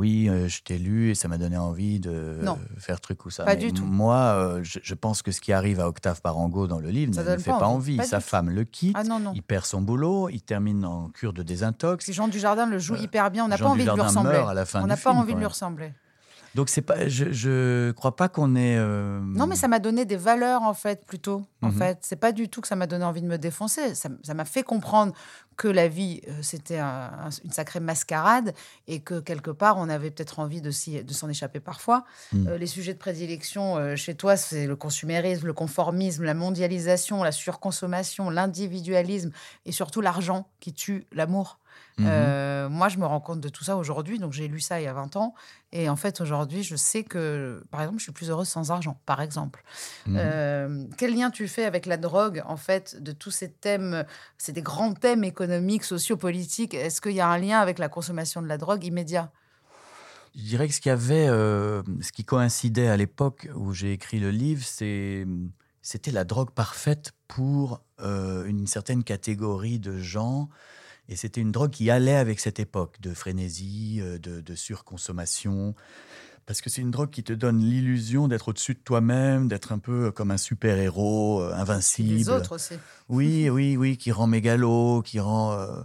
[SPEAKER 3] Oui, euh, je t'ai lu et ça m'a donné envie de
[SPEAKER 4] Non.
[SPEAKER 3] euh, faire truc ou ça.
[SPEAKER 4] Pas
[SPEAKER 3] Mais
[SPEAKER 4] du tout.
[SPEAKER 3] Moi, euh, je, je pense que ce qui arrive à Octave Parango dans le livre
[SPEAKER 4] Ça
[SPEAKER 3] ne me
[SPEAKER 4] donne
[SPEAKER 3] fait pas
[SPEAKER 4] envie. Pas
[SPEAKER 3] Sa
[SPEAKER 4] tout.
[SPEAKER 3] femme le quitte,
[SPEAKER 4] Ah non, non.
[SPEAKER 3] il perd son boulot, il termine en cure de désintox.
[SPEAKER 4] Si Jean Dujardin le joue hyper bien, on n'a
[SPEAKER 3] Euh,
[SPEAKER 4] pas envie de lui ressembler.
[SPEAKER 3] meurt à la fin
[SPEAKER 4] on n'a pas
[SPEAKER 3] film,
[SPEAKER 4] envie de lui ressembler.
[SPEAKER 3] Donc, c'est pas, je, je crois pas qu'on est. euh,
[SPEAKER 4] Non, mais ça m'a donné des valeurs, en fait, plutôt. En
[SPEAKER 3] Mhm.
[SPEAKER 4] fait, c'est pas du tout que ça m'a donné envie de me défoncer. Ça m'a fait comprendre que la vie, euh, c'était un- un- une sacrée mascarade et que quelque part, on avait peut-être envie de s'en échapper parfois.
[SPEAKER 3] Mhm.
[SPEAKER 4] Euh, les sujets de prédilection euh, chez toi, c'est le consumérisme, le conformisme, la mondialisation, la surconsommation, l'individualisme et surtout l'argent qui tue l'amour.
[SPEAKER 3] Mhm.
[SPEAKER 4] Euh, moi, je me rends compte de tout ça aujourd'hui. Donc, j'ai lu ça il y a 20 ans. Et en fait, aujourd'hui, je sais que, par exemple, je suis plus heureuse sans argent, par exemple.
[SPEAKER 3] Mhm.
[SPEAKER 4] Euh, quel lien tu fais avec la drogue, en fait, de tous ces thèmes C'est des grands thèmes économiques, sociopolitiques. Est-ce qu'il y a un lien avec la consommation de la drogue immédiat?
[SPEAKER 3] Je dirais que ce qu'il y avait, euh, ce qui coïncidait à l'époque où j'ai écrit le livre, c'est, c'était la drogue parfaite pour euh, une certaine catégorie de gens. Et c'était une drogue qui allait avec cette époque de frénésie, euh, de, de surconsommation. Parce que c'est une drogue qui te donne l'illusion d'être au-dessus de toi-même, d'être un peu comme un super-héros, euh,
[SPEAKER 4] Et
[SPEAKER 3] invincible.
[SPEAKER 4] les autres aussi.
[SPEAKER 3] Oui, oui, oui, qui rend mégalo, qui rend. euh,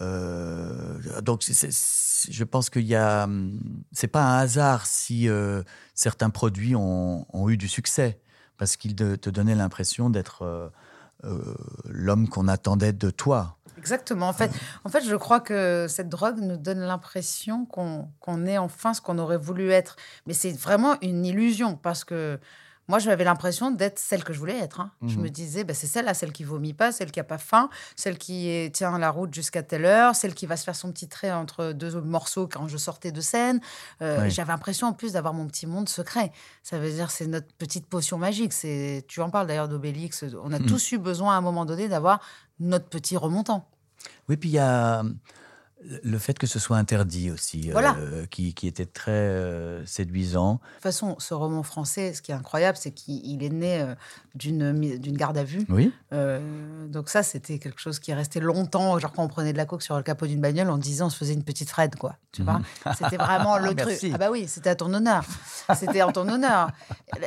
[SPEAKER 3] euh, donc, je pense qu'il y a. hum, C'est pas un hasard si euh, certains produits ont, ont eu du succès, parce qu'ils te donnaient l'impression d'être euh, euh, l'homme qu'on attendait de toi.
[SPEAKER 4] Exactement. En fait, en fait, je crois que cette drogue nous donne l'impression qu'on est enfin ce qu'on aurait voulu être. Mais c'est vraiment une illusion parce que moi, j'avais l'impression d'être celle que je voulais être. hein. Je
[SPEAKER 3] Mhm.
[SPEAKER 4] me disais, bah, c'est celle-là, celle qui vomit pas, celle qui a pas faim, celle qui est- tient la route jusqu'à telle heure, celle qui va se faire son petit trait entre deux morceaux quand je sortais de scène. Euh,
[SPEAKER 3] Oui.
[SPEAKER 4] J'avais l'impression en plus d'avoir mon petit monde secret. Ça veut dire c'est notre petite potion magique. C'est tu en parles d'ailleurs d'Obélix. On a
[SPEAKER 3] Mhm.
[SPEAKER 4] tous eu besoin à un moment donné d'avoir notre petit remontant.
[SPEAKER 3] Oui, puis il y a hum, le fait que ce soit interdit aussi,
[SPEAKER 4] Voilà.
[SPEAKER 3] euh, qui, qui était très euh, séduisant.
[SPEAKER 4] De toute façon, ce roman français, ce qui est incroyable, c'est qu'il il est né euh, d'une garde à vue.
[SPEAKER 3] Oui.
[SPEAKER 4] Donc ça, c'était quelque chose qui est resté longtemps. Genre quand on prenait de la coke sur le capot d'une bagnole, on disait on se faisait une petite Fred, quoi. Tu vois C'était vraiment le truc.
[SPEAKER 3] Merci.
[SPEAKER 4] Ah bah oui, c'était à ton honneur. C'était en ton honneur.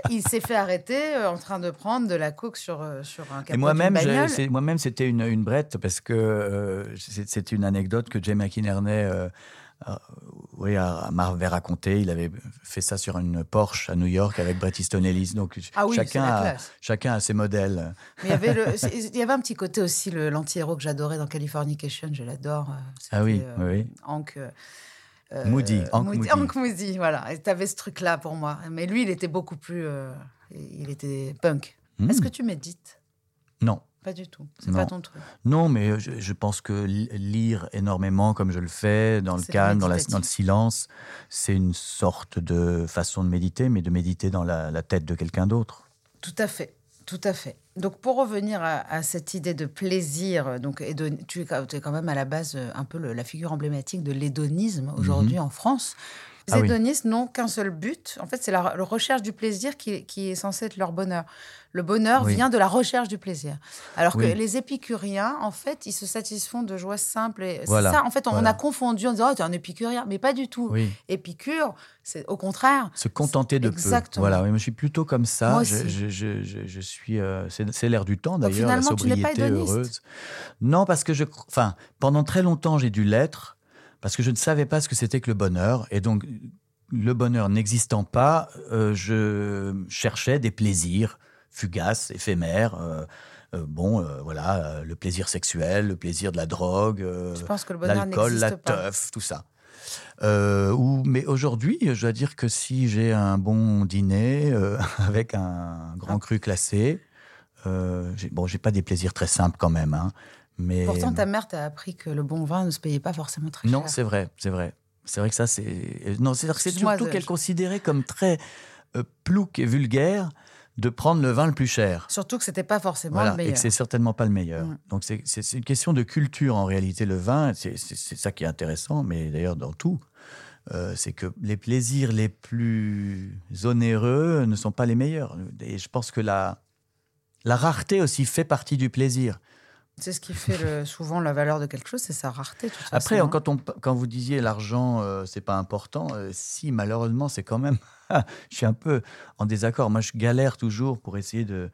[SPEAKER 4] Il s'est fait arrêter en train de prendre de la coke sur, sur un capot
[SPEAKER 3] Et moi-même,
[SPEAKER 4] bagnole.
[SPEAKER 3] moi-même, c'était une, une brette parce que c'est c'est une anecdote que Jay McInerney euh, euh, oui, a- m'avait raconté. Il avait fait ça sur une Porsche à New York avec Bret Easton Ellis. Donc
[SPEAKER 4] Ah oui,
[SPEAKER 3] chacun, a, chacun a ses modèles.
[SPEAKER 4] Mais il y avait le- c'est- il y avait un petit côté aussi, le- l'anti-héros que j'adorais dans Californication, je l'adore. euh,
[SPEAKER 3] Ah oui,
[SPEAKER 4] c'était,
[SPEAKER 3] oui, oui.
[SPEAKER 4] Hank. euh, euh,
[SPEAKER 3] Moody, Hank Moody.
[SPEAKER 4] Hank Moody, voilà. Et tu avais ce truc-là pour moi. Mais lui, il était beaucoup plus. euh, il était punk.
[SPEAKER 3] Hmm.
[SPEAKER 4] Est-ce que tu médites?
[SPEAKER 3] Non.
[SPEAKER 4] Pas du tout. C'est
[SPEAKER 3] Non.
[SPEAKER 4] pas ton truc.
[SPEAKER 3] Non, mais je, je pense que li- lire énormément, comme je le fais, dans le calme, dans, la- dans le silence, c'est une sorte de façon de méditer, mais de méditer dans la, la tête de quelqu'un d'autre.
[SPEAKER 4] Tout à fait. Tout à fait. Donc, pour revenir à, à cette idée de plaisir, donc, et de- tu, es, quand- tu es quand même à la base euh, un peu le- la figure emblématique de l'hédonisme aujourd'hui en France. Les.
[SPEAKER 3] Ah oui.
[SPEAKER 4] n'ont qu'un seul but. En fait, c'est la, la recherche du plaisir qui, qui est censé être leur bonheur. Le bonheur
[SPEAKER 3] Oui.
[SPEAKER 4] vient de la recherche du plaisir. Alors
[SPEAKER 3] Oui.
[SPEAKER 4] que les épicuriens, en fait, ils se satisfont de joies simples. Et c'est
[SPEAKER 3] Voilà.
[SPEAKER 4] ça, en fait, on
[SPEAKER 3] Voilà.
[SPEAKER 4] a confondu en disant, oh, tu es un épicurien. Mais pas du tout. Épicure, c'est au contraire.
[SPEAKER 3] Se contenter de
[SPEAKER 4] Exactement.
[SPEAKER 3] peu. Voilà, moi, je suis plutôt comme ça.
[SPEAKER 4] Moi
[SPEAKER 3] je,
[SPEAKER 4] aussi.
[SPEAKER 3] je, je, je- je suis. euh, c'est l'air du temps d'ailleurs, la
[SPEAKER 4] finalement, tu pas
[SPEAKER 3] sobriété heureuse. Non, parce que je. Enfin, pendant très longtemps, j'ai dû l'être parce que je ne savais pas ce que c'était que le bonheur. Et donc, le bonheur n'existant pas, euh, je cherchais des plaisirs fugaces, éphémères. euh, euh, bon, voilà, le plaisir sexuel, le plaisir de la drogue. l'alcool, la teuf, tout ça. Ou, mais aujourd'hui, je dois dire que si j'ai un bon dîner avec un grand
[SPEAKER 4] Ah.
[SPEAKER 3] cru classé, bon, j'ai pas des plaisirs très simples quand même, hein, mais
[SPEAKER 4] Pourtant, ta mère t'a appris que le bon vin ne se payait pas forcément très
[SPEAKER 3] non,
[SPEAKER 4] cher.
[SPEAKER 3] c'est vrai, c'est vrai, c'est vrai que ça, c'est non, c'est surtout
[SPEAKER 4] je-
[SPEAKER 3] qu'elle considérait comme très euh, plouc et vulgaire de prendre le vin le plus cher.
[SPEAKER 4] Surtout que c'était pas forcément
[SPEAKER 3] Voilà,
[SPEAKER 4] le
[SPEAKER 3] et
[SPEAKER 4] meilleur.
[SPEAKER 3] que c'est certainement pas le meilleur.
[SPEAKER 4] Mm.
[SPEAKER 3] Donc c'est- une question de culture en réalité. Le vin, c'est ça qui est intéressant, mais d'ailleurs dans tout, euh, c'est que les plaisirs les plus onéreux ne sont pas les meilleurs. Et je pense que la, la rareté aussi fait partie du plaisir.
[SPEAKER 4] C'est ce qui fait le- souvent la valeur de quelque chose, c'est sa rareté. toute
[SPEAKER 3] Après,
[SPEAKER 4] façon, hein.
[SPEAKER 3] quand, on, quand vous disiez l'argent, euh, c'est pas important, euh, si malheureusement c'est quand même, je suis un peu en désaccord. Moi, je galère toujours pour essayer de,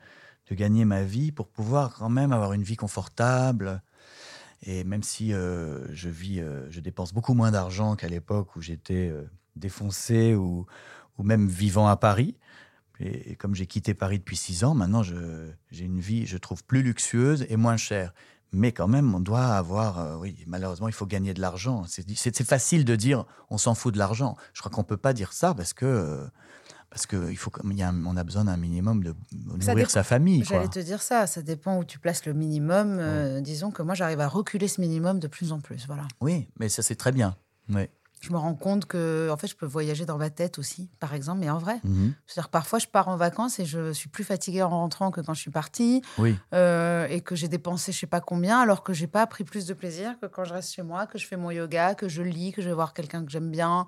[SPEAKER 3] de gagner ma vie, pour pouvoir quand même avoir une vie confortable. Et même si euh, je vis, euh, je dépense beaucoup moins d'argent qu'à l'époque où j'étais défoncé ou, ou même vivant à Paris. Et, et comme j'ai quitté Paris depuis six ans, maintenant j'ai une vie, je trouve, plus luxueuse et moins chère. Mais quand même, on doit avoir, euh, oui, malheureusement, il faut gagner de l'argent. C'est facile de dire, on s'en fout de l'argent. Je crois qu'on peut pas dire ça parce que euh, parce que il faut, comme il y a un- on a besoin d'un minimum de nourrir
[SPEAKER 4] dépend-
[SPEAKER 3] sa famille.
[SPEAKER 4] J'allais te dire ça, ça dépend où tu places le minimum. euh, disons que moi, j'arrive à reculer ce minimum de plus en plus. Voilà.
[SPEAKER 3] Oui, mais ça c'est très bien. Oui.
[SPEAKER 4] Je me rends compte que, en fait, je peux voyager dans ma tête aussi, par exemple, mais en vrai.
[SPEAKER 3] Mhm.
[SPEAKER 4] C'est-à-dire parfois, je pars en vacances et je suis plus fatiguée en rentrant que quand je suis partie,
[SPEAKER 3] Oui.
[SPEAKER 4] euh, et que j'ai dépensé je sais pas combien, alors que j'ai pas pris plus de plaisir que quand je reste chez moi, que je fais mon yoga, que je lis, que je vais voir quelqu'un que j'aime bien,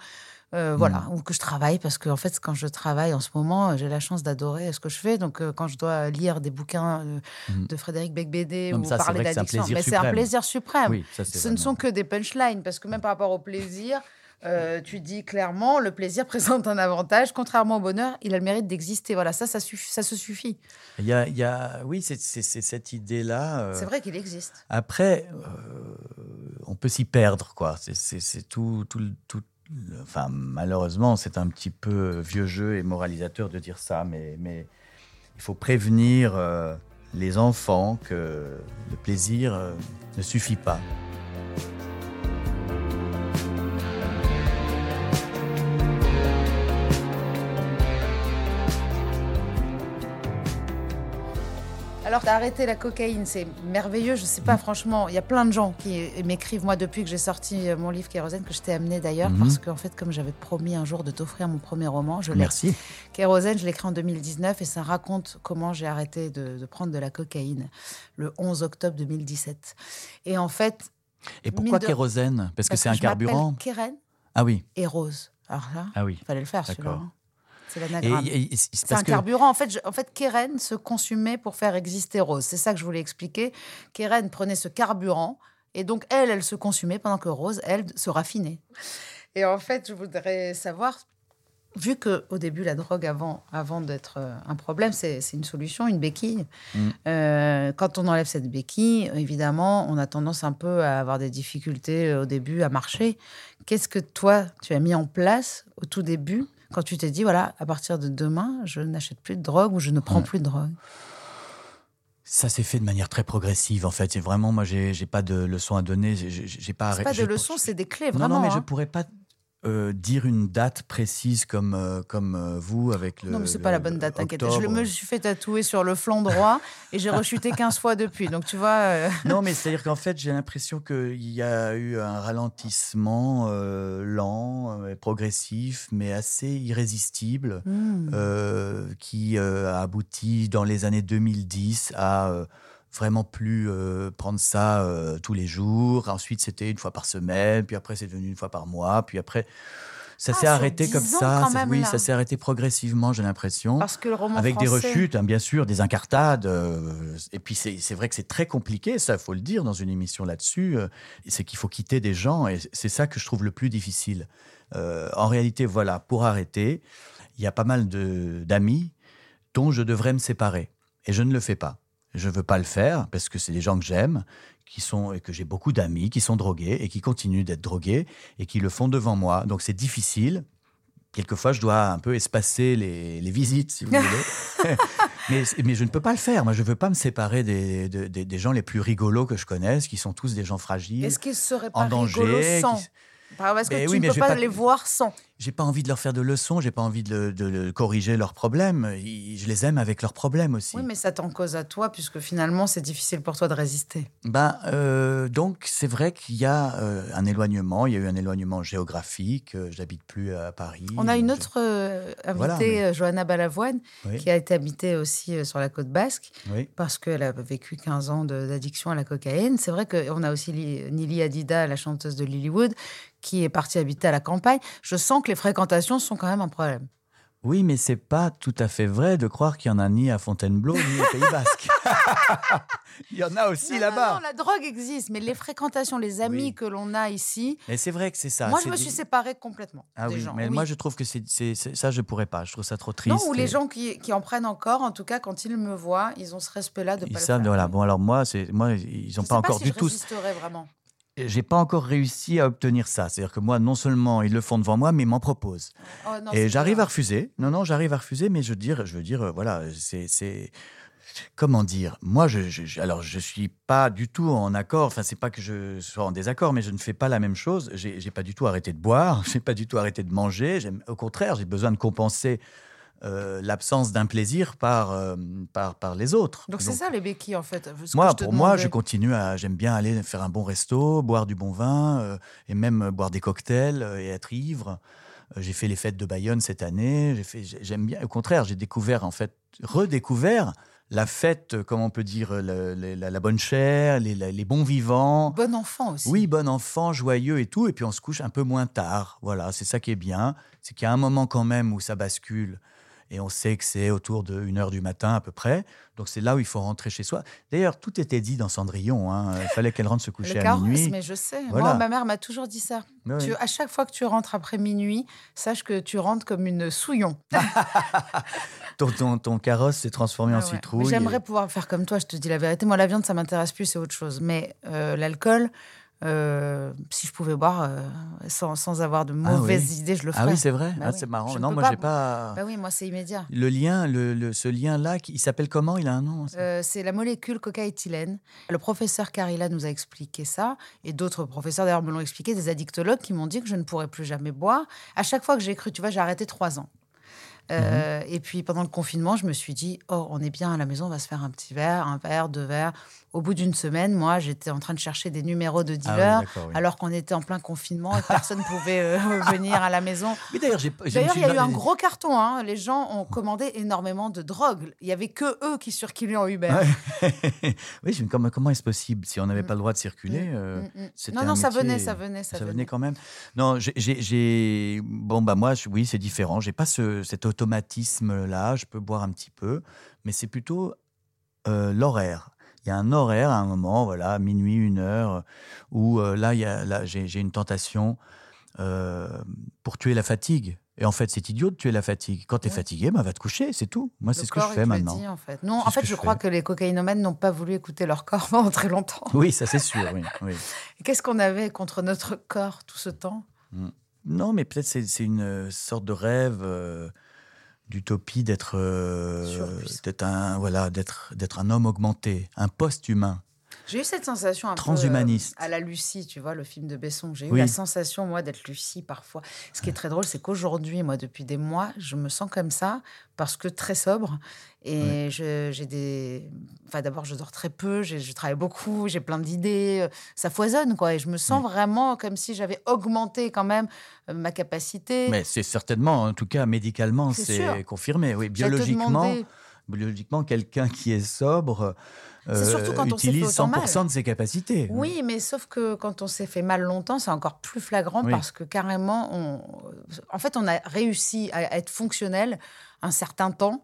[SPEAKER 4] euh, voilà, ou que je travaille, parce que en fait, quand je travaille en ce moment, euh, j'ai la chance d'adorer ce que je fais. Donc, euh, quand je dois lire des bouquins euh,
[SPEAKER 3] Mhm.
[SPEAKER 4] de Frédéric Becbédé ou
[SPEAKER 3] ça,
[SPEAKER 4] parler d'addiction, mais c'est un plaisir suprême.
[SPEAKER 3] Oui, ça
[SPEAKER 4] Ce ne sont que des punchlines, parce que même par rapport au plaisir, euh, tu dis clairement, le plaisir présente un avantage. Contrairement au bonheur, il a le mérite d'exister. Voilà, ça, ça, suffit, ça se suffit.
[SPEAKER 3] Il y a, il y a- oui, c'est cette idée-là. euh,
[SPEAKER 4] C'est vrai qu'il existe.
[SPEAKER 3] Après, euh, on peut s'y perdre, quoi. C'est- tout, tout, tout le- Enfin, malheureusement, c'est un petit peu vieux jeu et moralisateur de dire ça, mais, mais il faut prévenir les enfants que le plaisir ne suffit pas.
[SPEAKER 4] Alors, arrêté la cocaïne, c'est merveilleux. Je sais pas, franchement, il y a plein de gens qui m'écrivent, moi, depuis que j'ai sorti euh, mon livre Kérosène, que je t'ai amené d'ailleurs,
[SPEAKER 3] Mhm.
[SPEAKER 4] parce qu'en fait, comme j'avais promis un jour de t'offrir mon premier roman, je l'ai.
[SPEAKER 3] Merci.
[SPEAKER 4] Kérosène, je l'ai écrit en 2019 et ça raconte comment j'ai arrêté de, de prendre de la cocaïne le 11 octobre 2017. Et en fait.
[SPEAKER 3] Et pourquoi
[SPEAKER 4] de-
[SPEAKER 3] kérosène? Parce que c'est un carburant
[SPEAKER 4] Keren
[SPEAKER 3] Ah oui,
[SPEAKER 4] et Rose. Alors là,
[SPEAKER 3] ah oui.
[SPEAKER 4] il fallait le faire, celui-là.
[SPEAKER 3] D'accord.
[SPEAKER 4] hein. C'est l'anagramme. un
[SPEAKER 3] que-
[SPEAKER 4] carburant. En fait, je- en fait, Keren se consumait pour faire exister Rose. C'est ça que je voulais expliquer. Keren prenait ce carburant et donc elle, elle se consumait pendant que Rose, elle, se raffinait. Et en fait, je voudrais savoir, vu que au début la drogue avant, avant d'être euh, un problème, c'est c'est une solution, une béquille.
[SPEAKER 3] Mm.
[SPEAKER 4] euh, quand on enlève cette béquille, évidemment, on a tendance un peu à avoir des difficultés euh, au début à marcher. Qu'est-ce que toi tu as mis en place au tout début quand tu t'es dit voilà, à partir de demain, je n'achète plus de drogue ou je ne prends
[SPEAKER 3] Ouais.
[SPEAKER 4] plus de drogue
[SPEAKER 3] Ça s'est fait de manière très progressive, en fait. Et vraiment, moi, j'ai j'ai pas de leçons à donner. J'ai- J'ai pas.
[SPEAKER 4] C'est pas
[SPEAKER 3] je-
[SPEAKER 4] de leçons, c'est des clés,
[SPEAKER 3] Non,
[SPEAKER 4] vraiment.
[SPEAKER 3] non, mais je
[SPEAKER 4] hein.
[SPEAKER 3] pourrais pas euh, dire une date précise comme, euh, comme euh, vous avec le.
[SPEAKER 4] Non, mais c'est pas la bonne date, t'inquiète. Je me suis fait tatouer sur le flanc droit et j'ai rechuté 15 fois depuis. Donc, tu vois.
[SPEAKER 3] Non, mais c'est-à-dire qu'en fait, j'ai l'impression qu'il y a eu un ralentissement lent, progressif, mais assez irrésistible,
[SPEAKER 4] hmm.
[SPEAKER 3] qui a abouti dans les années 2010 à vraiment plus euh, prendre ça euh, tous les jours. Ensuite, c'était une fois par semaine, puis après, c'est devenu une fois par mois, puis après. Ça
[SPEAKER 4] Ah,
[SPEAKER 3] s'est arrêté
[SPEAKER 4] 10
[SPEAKER 3] comme ça.
[SPEAKER 4] même,
[SPEAKER 3] oui,
[SPEAKER 4] là.
[SPEAKER 3] ça s'est arrêté progressivement, j'ai l'impression.
[SPEAKER 4] Parce que le roman
[SPEAKER 3] Avec des rechutes, hein, bien sûr, des incartades. euh, et puis, c'est vrai que c'est très compliqué, ça, il faut le dire, dans une émission là-dessus. euh, c'est qu'il faut quitter des gens, et c'est ça que je trouve le plus difficile. Euh, en réalité, voilà, pour arrêter, il y a pas mal d'amis dont je devrais me séparer. Et je ne le fais pas. Je veux pas le faire, parce que c'est des gens que j'aime, qui sont, et que j'ai beaucoup d'amis qui sont drogués, et qui continuent d'être drogués, et qui le font devant moi. Donc, c'est difficile. Quelquefois, je dois un peu espacer les, les visites, si vous voulez. mais, mais je ne peux pas le faire. Moi, je ne veux pas me séparer des, de- des- des gens les plus rigolos que je connaisse, qui sont tous des gens fragiles,
[SPEAKER 4] Est-ce qu'ils seraient
[SPEAKER 3] en
[SPEAKER 4] pas rigolos
[SPEAKER 3] danger.
[SPEAKER 4] sans
[SPEAKER 3] qui-
[SPEAKER 4] Parce que
[SPEAKER 3] Mais
[SPEAKER 4] tu
[SPEAKER 3] oui,
[SPEAKER 4] ne peux pas,
[SPEAKER 3] pas-
[SPEAKER 4] les voir sans.
[SPEAKER 3] J'ai pas envie de leur faire de leçons, j'ai pas envie de, de- de corriger leurs problèmes. Je les aime avec leurs problèmes aussi.
[SPEAKER 4] Oui, mais ça t'en cause à toi, puisque finalement, c'est difficile pour toi de résister.
[SPEAKER 3] Ben, euh, donc, c'est vrai qu'il y a euh, un éloignement. Il y a eu un éloignement géographique. euh, J'habite plus à Paris.
[SPEAKER 4] On a une autre euh, invitée,
[SPEAKER 3] Voilà, mais-
[SPEAKER 4] Johanna Balavoine,
[SPEAKER 3] Oui,
[SPEAKER 4] qui a été habitée aussi sur la côte basque,
[SPEAKER 3] oui.
[SPEAKER 4] parce qu'elle a vécu 15 ans d'addiction à la cocaïne. C'est vrai qu'on a aussi Li- Nili Hadida, la chanteuse de Lilywood, qui est partie habiter à la campagne. Je sens que les fréquentations sont quand même un problème.
[SPEAKER 3] Oui, mais c'est pas tout à fait vrai de croire qu'il y en a ni à Fontainebleau ni au Pays Basque. Il y en a aussi
[SPEAKER 4] non,
[SPEAKER 3] là-bas.
[SPEAKER 4] non, la drogue existe, mais les fréquentations, les amis
[SPEAKER 3] Oui.
[SPEAKER 4] que l'on a ici,
[SPEAKER 3] Mais c'est vrai que c'est ça.
[SPEAKER 4] moi, je me
[SPEAKER 3] du-
[SPEAKER 4] suis séparée complètement
[SPEAKER 3] Ah
[SPEAKER 4] des
[SPEAKER 3] oui,
[SPEAKER 4] gens.
[SPEAKER 3] mais
[SPEAKER 4] Oui.
[SPEAKER 3] moi je trouve que c'est ça je pourrais pas. Je trouve ça trop triste.
[SPEAKER 4] Non, ou les gens qui, qui en prennent encore, en tout cas, quand ils me voient, ils ont ce respect-là de
[SPEAKER 3] ils
[SPEAKER 4] pas
[SPEAKER 3] savent.
[SPEAKER 4] le faire.
[SPEAKER 3] Voilà. Bon alors moi c'est moi ils
[SPEAKER 4] Je
[SPEAKER 3] ont
[SPEAKER 4] sais
[SPEAKER 3] pas encore
[SPEAKER 4] si
[SPEAKER 3] du
[SPEAKER 4] je
[SPEAKER 3] tout.
[SPEAKER 4] résisterais vraiment.
[SPEAKER 3] J'ai pas encore réussi à obtenir ça. C'est-à-dire que moi non seulement ils le font devant moi, mais ils m'en proposent.
[SPEAKER 4] Oh, non,
[SPEAKER 3] et j'arrive à refuser. Non non, j'arrive à refuser, mais je veux dire, je veux dire, euh, voilà, c'est comment dire? Moi, je, je- alors je suis pas du tout en accord. Enfin, c'est pas que je sois en désaccord, mais je ne fais pas la même chose. J'ai pas du tout arrêté de boire. J'ai pas du tout arrêté de manger. Au contraire, j'ai besoin de compenser. Euh, l'absence d'un plaisir par, euh, par, par les autres.
[SPEAKER 4] Donc c'est ça les béquilles en fait.
[SPEAKER 3] Moi, pour moi, je continue à. J'aime bien aller faire un bon resto, boire du bon vin, euh, et même boire des cocktails et être ivre. J'ai fait les fêtes de Bayonne cette année. J'ai fait. j'ai- J'aime bien. Au contraire, j'ai découvert en fait, redécouvert la fête, comment on peut dire, la, la bonne chair, les, la- les bons vivants.
[SPEAKER 4] Bon enfant aussi.
[SPEAKER 3] Oui, bon enfant, joyeux et tout. Et puis on se couche un peu moins tard. Voilà, c'est ça qui est bien. C'est qu'il y a un moment quand même où ça bascule. Et on sait que c'est autour de 1h du matin à peu près. Donc c'est là où il faut rentrer chez soi. D'ailleurs, tout était dit dans Cendrillon. hein. Il fallait qu'elle rentre se coucher
[SPEAKER 4] Le
[SPEAKER 3] à minuit.
[SPEAKER 4] mais je sais.
[SPEAKER 3] Voilà.
[SPEAKER 4] Moi, ma mère m'a toujours dit ça. Tu- à chaque fois que tu rentres après minuit, sache que tu rentres comme une souillon.
[SPEAKER 3] Ton, ton- ton carrosse s'est transformé en
[SPEAKER 4] Ah ouais.
[SPEAKER 3] Citrouille.
[SPEAKER 4] J'aimerais pouvoir faire comme toi, je te dis la vérité. Moi, la viande, ça m'intéresse plus, c'est autre chose. Mais euh, l'alcool, euh, si je pouvais boire euh, sans, sans avoir de
[SPEAKER 3] Ah oui.
[SPEAKER 4] mauvaises idées, je le ferais.
[SPEAKER 3] Ah oui, c'est vrai.
[SPEAKER 4] Bah
[SPEAKER 3] Ah,
[SPEAKER 4] oui.
[SPEAKER 3] C'est marrant.
[SPEAKER 4] Je ne
[SPEAKER 3] non, moi, j'ai pas.
[SPEAKER 4] Bah oui, moi, c'est immédiat.
[SPEAKER 3] Le lien, le, le- ce lien-là, il s'appelle comment? Il a un nom
[SPEAKER 4] Euh, c'est la molécule cocaéthylène. Le professeur Carilla nous a expliqué ça, et d'autres professeurs d'ailleurs me l'ont expliqué, des addictologues qui m'ont dit que je ne pourrais plus jamais boire. À chaque fois que j'ai cru, tu vois, j'ai arrêté trois ans. Euh. Et puis pendant le confinement, je me suis dit, oh, on est bien à la maison, on va se faire un petit verre, un verre, deux verres. Au bout d'une semaine, moi, j'étais en train de chercher des numéros de
[SPEAKER 3] Ah oui,
[SPEAKER 4] dealers,
[SPEAKER 3] oui.
[SPEAKER 4] alors qu'on était en plein confinement et personne ne pouvait euh, venir à la maison.
[SPEAKER 3] Mais d'ailleurs,
[SPEAKER 4] il y a eu un gros carton. hein. Les gens ont commandé énormément de drogue. Il y avait que eux qui circulaient en Uber.
[SPEAKER 3] Ouais. oui, je me dis, comment, comment est-ce possible si on n'avait
[SPEAKER 4] Mm.
[SPEAKER 3] pas le droit de circuler
[SPEAKER 4] Mm,
[SPEAKER 3] euh,
[SPEAKER 4] mm, Non, non, ça venait, ça venait, ça,
[SPEAKER 3] Ça, venait.
[SPEAKER 4] venait.
[SPEAKER 3] quand même. Non, j'ai- Bon, bah moi, je- oui, c'est différent. J'ai pas ce, cet automatisme-là. Je peux boire un petit peu, mais c'est plutôt euh, l'horaire. Il y a un horaire à un moment, voilà, minuit, une heure, où euh, là, il y a, là j'ai j'ai une tentation euh, pour tuer la fatigue. Et en fait, c'est idiot de tuer la fatigue. Quand tu es
[SPEAKER 4] Ouais.
[SPEAKER 3] fatigué, bah, va te coucher, c'est tout. Moi, c'est ce que je fais maintenant.
[SPEAKER 4] dit, en fait. Non,
[SPEAKER 3] C'est
[SPEAKER 4] en fait, je
[SPEAKER 3] je
[SPEAKER 4] crois que les cocaïnomènes n'ont pas voulu écouter leur corps pendant très longtemps.
[SPEAKER 3] Oui, ça c'est sûr, oui. oui.
[SPEAKER 4] Et Qu'est-ce qu'on avait contre notre corps tout ce temps?
[SPEAKER 3] Non, mais peut-être c'est c'est une sorte de rêve, euh, d'utopie d'être euh, d'être un voilà d'être d'être un homme augmenté, un post-humain.
[SPEAKER 4] J'ai eu cette sensation un
[SPEAKER 3] Transhumaniste.
[SPEAKER 4] peu euh, à la Lucie, tu vois, le film de Besson. J'ai eu la sensation, moi, d'être Lucie parfois. Ce qui est très drôle, c'est qu'aujourd'hui, moi, depuis des mois, je me sens comme ça parce que très sobre. Et j'ai des. Enfin, d'abord, je dors très peu, je travaille beaucoup, j'ai plein d'idées. euh, Ça foisonne, quoi. Et je me sens vraiment comme si j'avais augmenté quand même euh, ma capacité.
[SPEAKER 3] Mais c'est certainement, en tout cas médicalement,
[SPEAKER 4] C'est
[SPEAKER 3] confirmé. Oui, biologiquement, biologiquement, quelqu'un qui est sobre
[SPEAKER 4] on fait
[SPEAKER 3] utilise
[SPEAKER 4] mal.
[SPEAKER 3] 100% de ses capacités.
[SPEAKER 4] Oui, mais sauf que quand on s'est fait mal longtemps, c'est encore plus flagrant
[SPEAKER 3] Oui.
[SPEAKER 4] parce que carrément, on... en fait, on a réussi à être fonctionnel un certain temps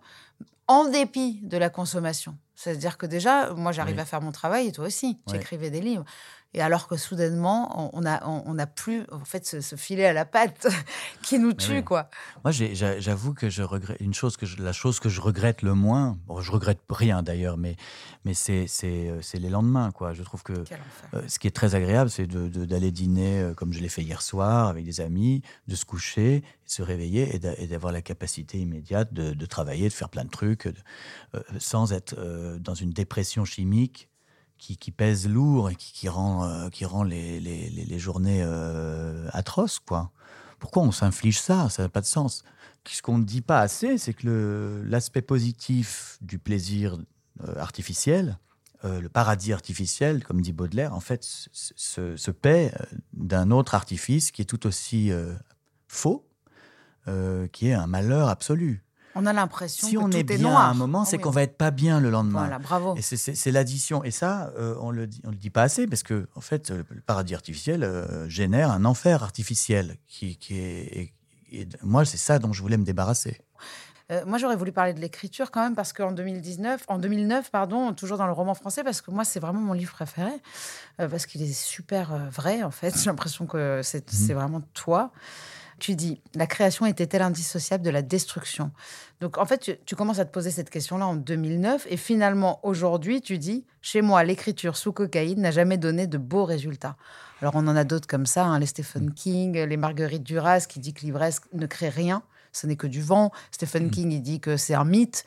[SPEAKER 4] en dépit de la consommation. C'est-à-dire que déjà, moi, j'arrive
[SPEAKER 3] Oui.
[SPEAKER 4] à faire mon travail et toi aussi. Tu écrivais des livres. Et alors que soudainement, on on a, on, on a plus, en fait, ce, ce filet à la patte qui nous tue,
[SPEAKER 3] oui.
[SPEAKER 4] quoi.
[SPEAKER 3] Moi, j'avoue que je regrette une chose que je- la chose que je regrette le moins. Bon, je regrette rien d'ailleurs, mais mais c'est euh, les lendemains, quoi. Je trouve que. Euh, ce qui est très agréable, c'est d'aller dîner, euh, comme je l'ai fait hier soir, avec des amis, de se coucher, de se réveiller et d'a- et d'avoir la capacité immédiate de, de travailler, de faire plein de trucs, de- euh, sans être dans une dépression chimique qui, pèse lourd et qui, rend, euh, qui rend les, les- les- journées euh, atroces, quoi. pourquoi on s'inflige ça? Ça n'a pas de sens. Ce qu'on ne dit pas assez, c'est que l'aspect positif du plaisir euh, artificiel, le paradis artificiel, comme dit Baudelaire, en fait, se, se- paie d'un autre artifice qui est tout aussi faux, qui est un malheur absolu.
[SPEAKER 4] On a l'impression
[SPEAKER 3] Si
[SPEAKER 4] que
[SPEAKER 3] on
[SPEAKER 4] tout
[SPEAKER 3] est
[SPEAKER 4] est
[SPEAKER 3] bien
[SPEAKER 4] noir.
[SPEAKER 3] à un moment,
[SPEAKER 4] Ah
[SPEAKER 3] c'est
[SPEAKER 4] oui.
[SPEAKER 3] qu'on va être pas bien le lendemain.
[SPEAKER 4] Voilà, bravo.
[SPEAKER 3] Et c'est- l'addition. Et ça, euh, on le dit, on le dit pas assez parce que, en fait, le le paradis artificiel euh, génère un enfer artificiel qui, qui est. et- et moi, c'est ça dont je voulais me débarrasser.
[SPEAKER 4] Euh, moi, j'aurais voulu parler de l'écriture quand même parce qu'en 2019, en 2009, pardon, toujours dans le roman français, parce que moi, c'est vraiment mon livre préféré, euh, parce qu'il est super euh, vrai, en fait. J'ai l'impression que c'est c'est vraiment toi. Tu dis, la création était-elle indissociable de la destruction? Donc, en fait, tu, tu commences à te poser cette question-là en 2009, et finalement, aujourd'hui, tu dis, chez moi, l'écriture sous cocaïne n'a jamais donné de beaux résultats. Alors, on en a d'autres comme ça, hein, les Stephen King, les Marguerite Duras, qui dit que l'ivresse ne crée rien, ce n'est que du vent. Stephen King, il dit que c'est un mythe.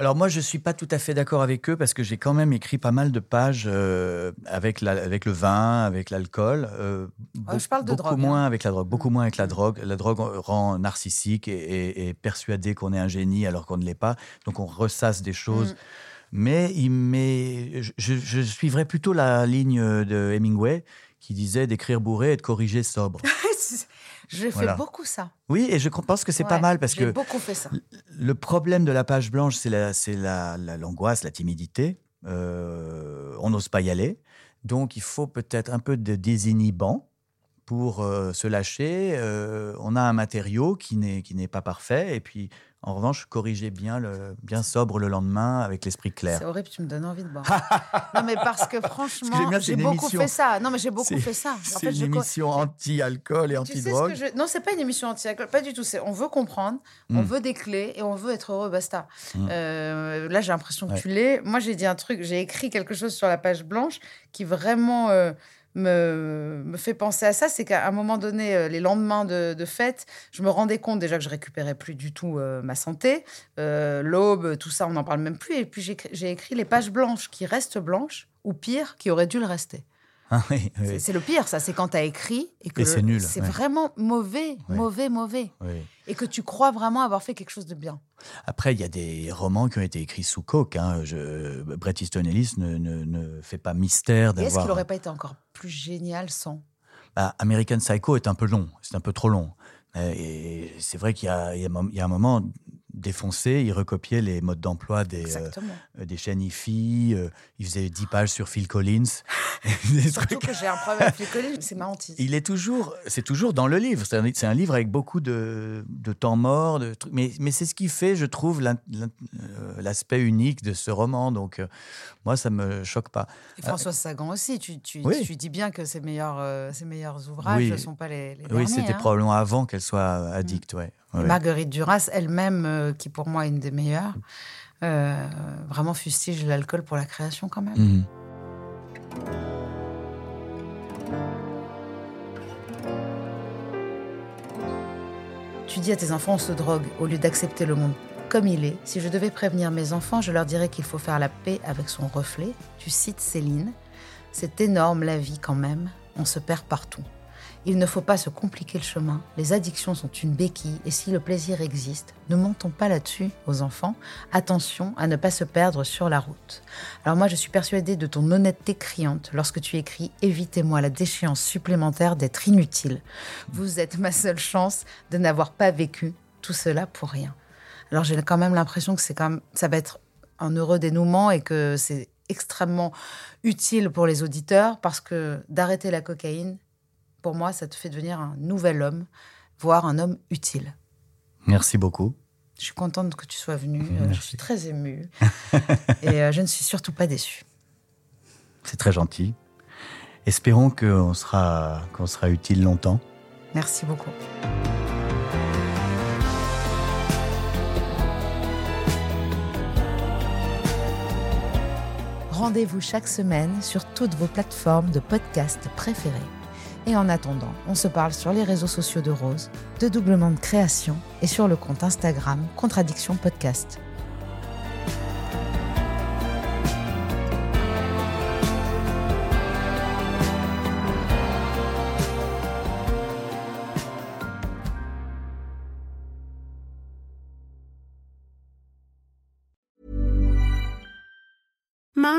[SPEAKER 3] Alors moi, je suis pas tout à fait d'accord avec eux parce que j'ai quand même écrit pas mal de pages euh, avec, la- avec le vin, avec l'alcool. euh,
[SPEAKER 4] Ouais, je parle de
[SPEAKER 3] beaucoup
[SPEAKER 4] drogue,
[SPEAKER 3] moins
[SPEAKER 4] hein.
[SPEAKER 3] avec la drogue, beaucoup
[SPEAKER 4] Mm.
[SPEAKER 3] moins avec la drogue. La drogue rend narcissique et, et- et persuadé qu'on est un génie alors qu'on ne l'est pas. Donc on ressasse des choses.
[SPEAKER 4] Mm.
[SPEAKER 3] Mais, il, je- je suivrais plutôt la ligne de Hemingway qui disait d'écrire bourré et de corriger sobre.
[SPEAKER 4] J'ai
[SPEAKER 3] Voilà.
[SPEAKER 4] fait beaucoup ça.
[SPEAKER 3] Oui, et je pense que c'est pas mal parce
[SPEAKER 4] J'ai
[SPEAKER 3] que
[SPEAKER 4] beaucoup fait ça.
[SPEAKER 3] le problème de la page blanche, c'est la, c'est la, la- l'angoisse, la timidité. Euh, on n'ose pas y aller. Donc, il faut peut-être un peu de désinhibant pour euh, se lâcher. Euh, on a un matériau qui n'est, qui n'est pas parfait. Et puis, en revanche, corriger bien, le, bien sobre le lendemain avec l'esprit clair.
[SPEAKER 4] C'est horrible, tu me donnes envie de boire. non, mais parce que franchement, j'ai beaucoup
[SPEAKER 3] émission.
[SPEAKER 4] fait ça. Non, mais j'ai beaucoup fait ça.
[SPEAKER 3] C'est une
[SPEAKER 4] je
[SPEAKER 3] émission anti-alcool et anti-drogue.
[SPEAKER 4] je... Non, c'est pas une émission anti-alcool, pas du tout. On veut comprendre, on
[SPEAKER 3] Mm.
[SPEAKER 4] veut des clés et on veut être heureux, basta.
[SPEAKER 3] Mm.
[SPEAKER 4] Euh, là, j'ai l'impression que
[SPEAKER 3] Ouais.
[SPEAKER 4] tu l'es. Moi, j'ai dit un truc, j'ai écrit quelque chose sur la page blanche qui vraiment euh, me, me fait penser à ça. C'est qu'à un moment donné, euh, les lendemains de, de fête, je me rendais compte déjà que je récupérais plus du tout euh, ma santé. Euh, L'aube, tout ça, on n'en parle même plus. Et puis, j'ai écrit- j'ai écrit les pages blanches qui restent blanches ou pire, qui auraient dû le rester.
[SPEAKER 3] Ah oui, oui,
[SPEAKER 4] C'est- le pire, ça. C'est quand tu as écrit et que
[SPEAKER 3] c'est nul,
[SPEAKER 4] C'est
[SPEAKER 3] ouais.
[SPEAKER 4] vraiment mauvais, mauvais, mauvais. Et que tu crois vraiment avoir fait quelque chose de bien.
[SPEAKER 3] Après, il y a des romans qui ont été écrits sous coke. Hein. Je, Bret Easton Ellis ne, ne- ne fait pas mystère
[SPEAKER 4] Et est-ce
[SPEAKER 3] d'avoir.
[SPEAKER 4] qu'il n'aurait pas été encore plus génial sans?
[SPEAKER 3] Bah, American Psycho est un peu long, c'est un peu trop long. Euh, Et c'est vrai qu'il y, y a un moment défoncé, il recopiait les modes d'emploi des, euh, euh, des chaînes IFI, euh, il faisait 10 pages sur Phil Collins.
[SPEAKER 4] Surtout
[SPEAKER 3] trucs.
[SPEAKER 4] que j'ai un problème avec les collèges, c'est ma hantise.
[SPEAKER 3] Il est toujours, c'est toujours dans le livre. C'est un, livre avec beaucoup de, de temps mort, de trucs. Mais, mais c'est ce qui fait, je trouve, euh, l'aspect unique de ce roman. Donc, euh, moi, ça me choque pas.
[SPEAKER 4] Et Françoise Sagan aussi, tu, tu,
[SPEAKER 3] Oui.
[SPEAKER 4] tu dis bien que ses meilleurs, ses meilleurs ouvrages
[SPEAKER 3] Oui.
[SPEAKER 4] ne sont pas les, les
[SPEAKER 3] oui,
[SPEAKER 4] derniers.
[SPEAKER 3] c'était
[SPEAKER 4] hein.
[SPEAKER 3] probablement avant qu'elle soit addict. Ouais. Ouais.
[SPEAKER 4] Marguerite Duras, elle-même, euh, qui pour moi est une des meilleures, euh, vraiment fustige l'alcool pour la création quand même.
[SPEAKER 3] Mhm.
[SPEAKER 4] Tu dis à tes enfants on se drogue au lieu d'accepter le monde comme il est. Si je devais prévenir mes enfants, je leur dirais qu'il faut faire la paix avec son reflet. Tu cites Céline. C'est énorme la vie quand même. On se perd partout. Il ne faut pas se compliquer le chemin. Les addictions sont une béquille et si le plaisir existe, ne montons pas là-dessus aux enfants. Attention à ne pas se perdre sur la route. Alors moi, je suis persuadée de ton honnêteté criante lorsque tu écris « Évitez-moi la déchéance supplémentaire d'être inutile. Vous êtes ma seule chance de n'avoir pas vécu tout cela pour rien. » Alors j'ai quand même l'impression que c'est quand même, ça va être un heureux dénouement et que c'est extrêmement utile pour les auditeurs parce que d'arrêter la cocaïne, pour moi, ça te fait devenir un nouvel homme, voire un homme utile.
[SPEAKER 3] Merci beaucoup.
[SPEAKER 4] Je suis contente que tu sois venu. euh, Je suis très émue. et euh, je ne suis surtout pas déçue.
[SPEAKER 3] C'est très gentil. Espérons qu'on sera, qu'on sera utile longtemps.
[SPEAKER 4] Merci beaucoup. Rendez-vous chaque semaine sur toutes vos plateformes de podcast préférées. Et en attendant, on se parle sur les réseaux sociaux de Rose, de Doublement de Création et sur le compte Instagram Contradiction Podcast.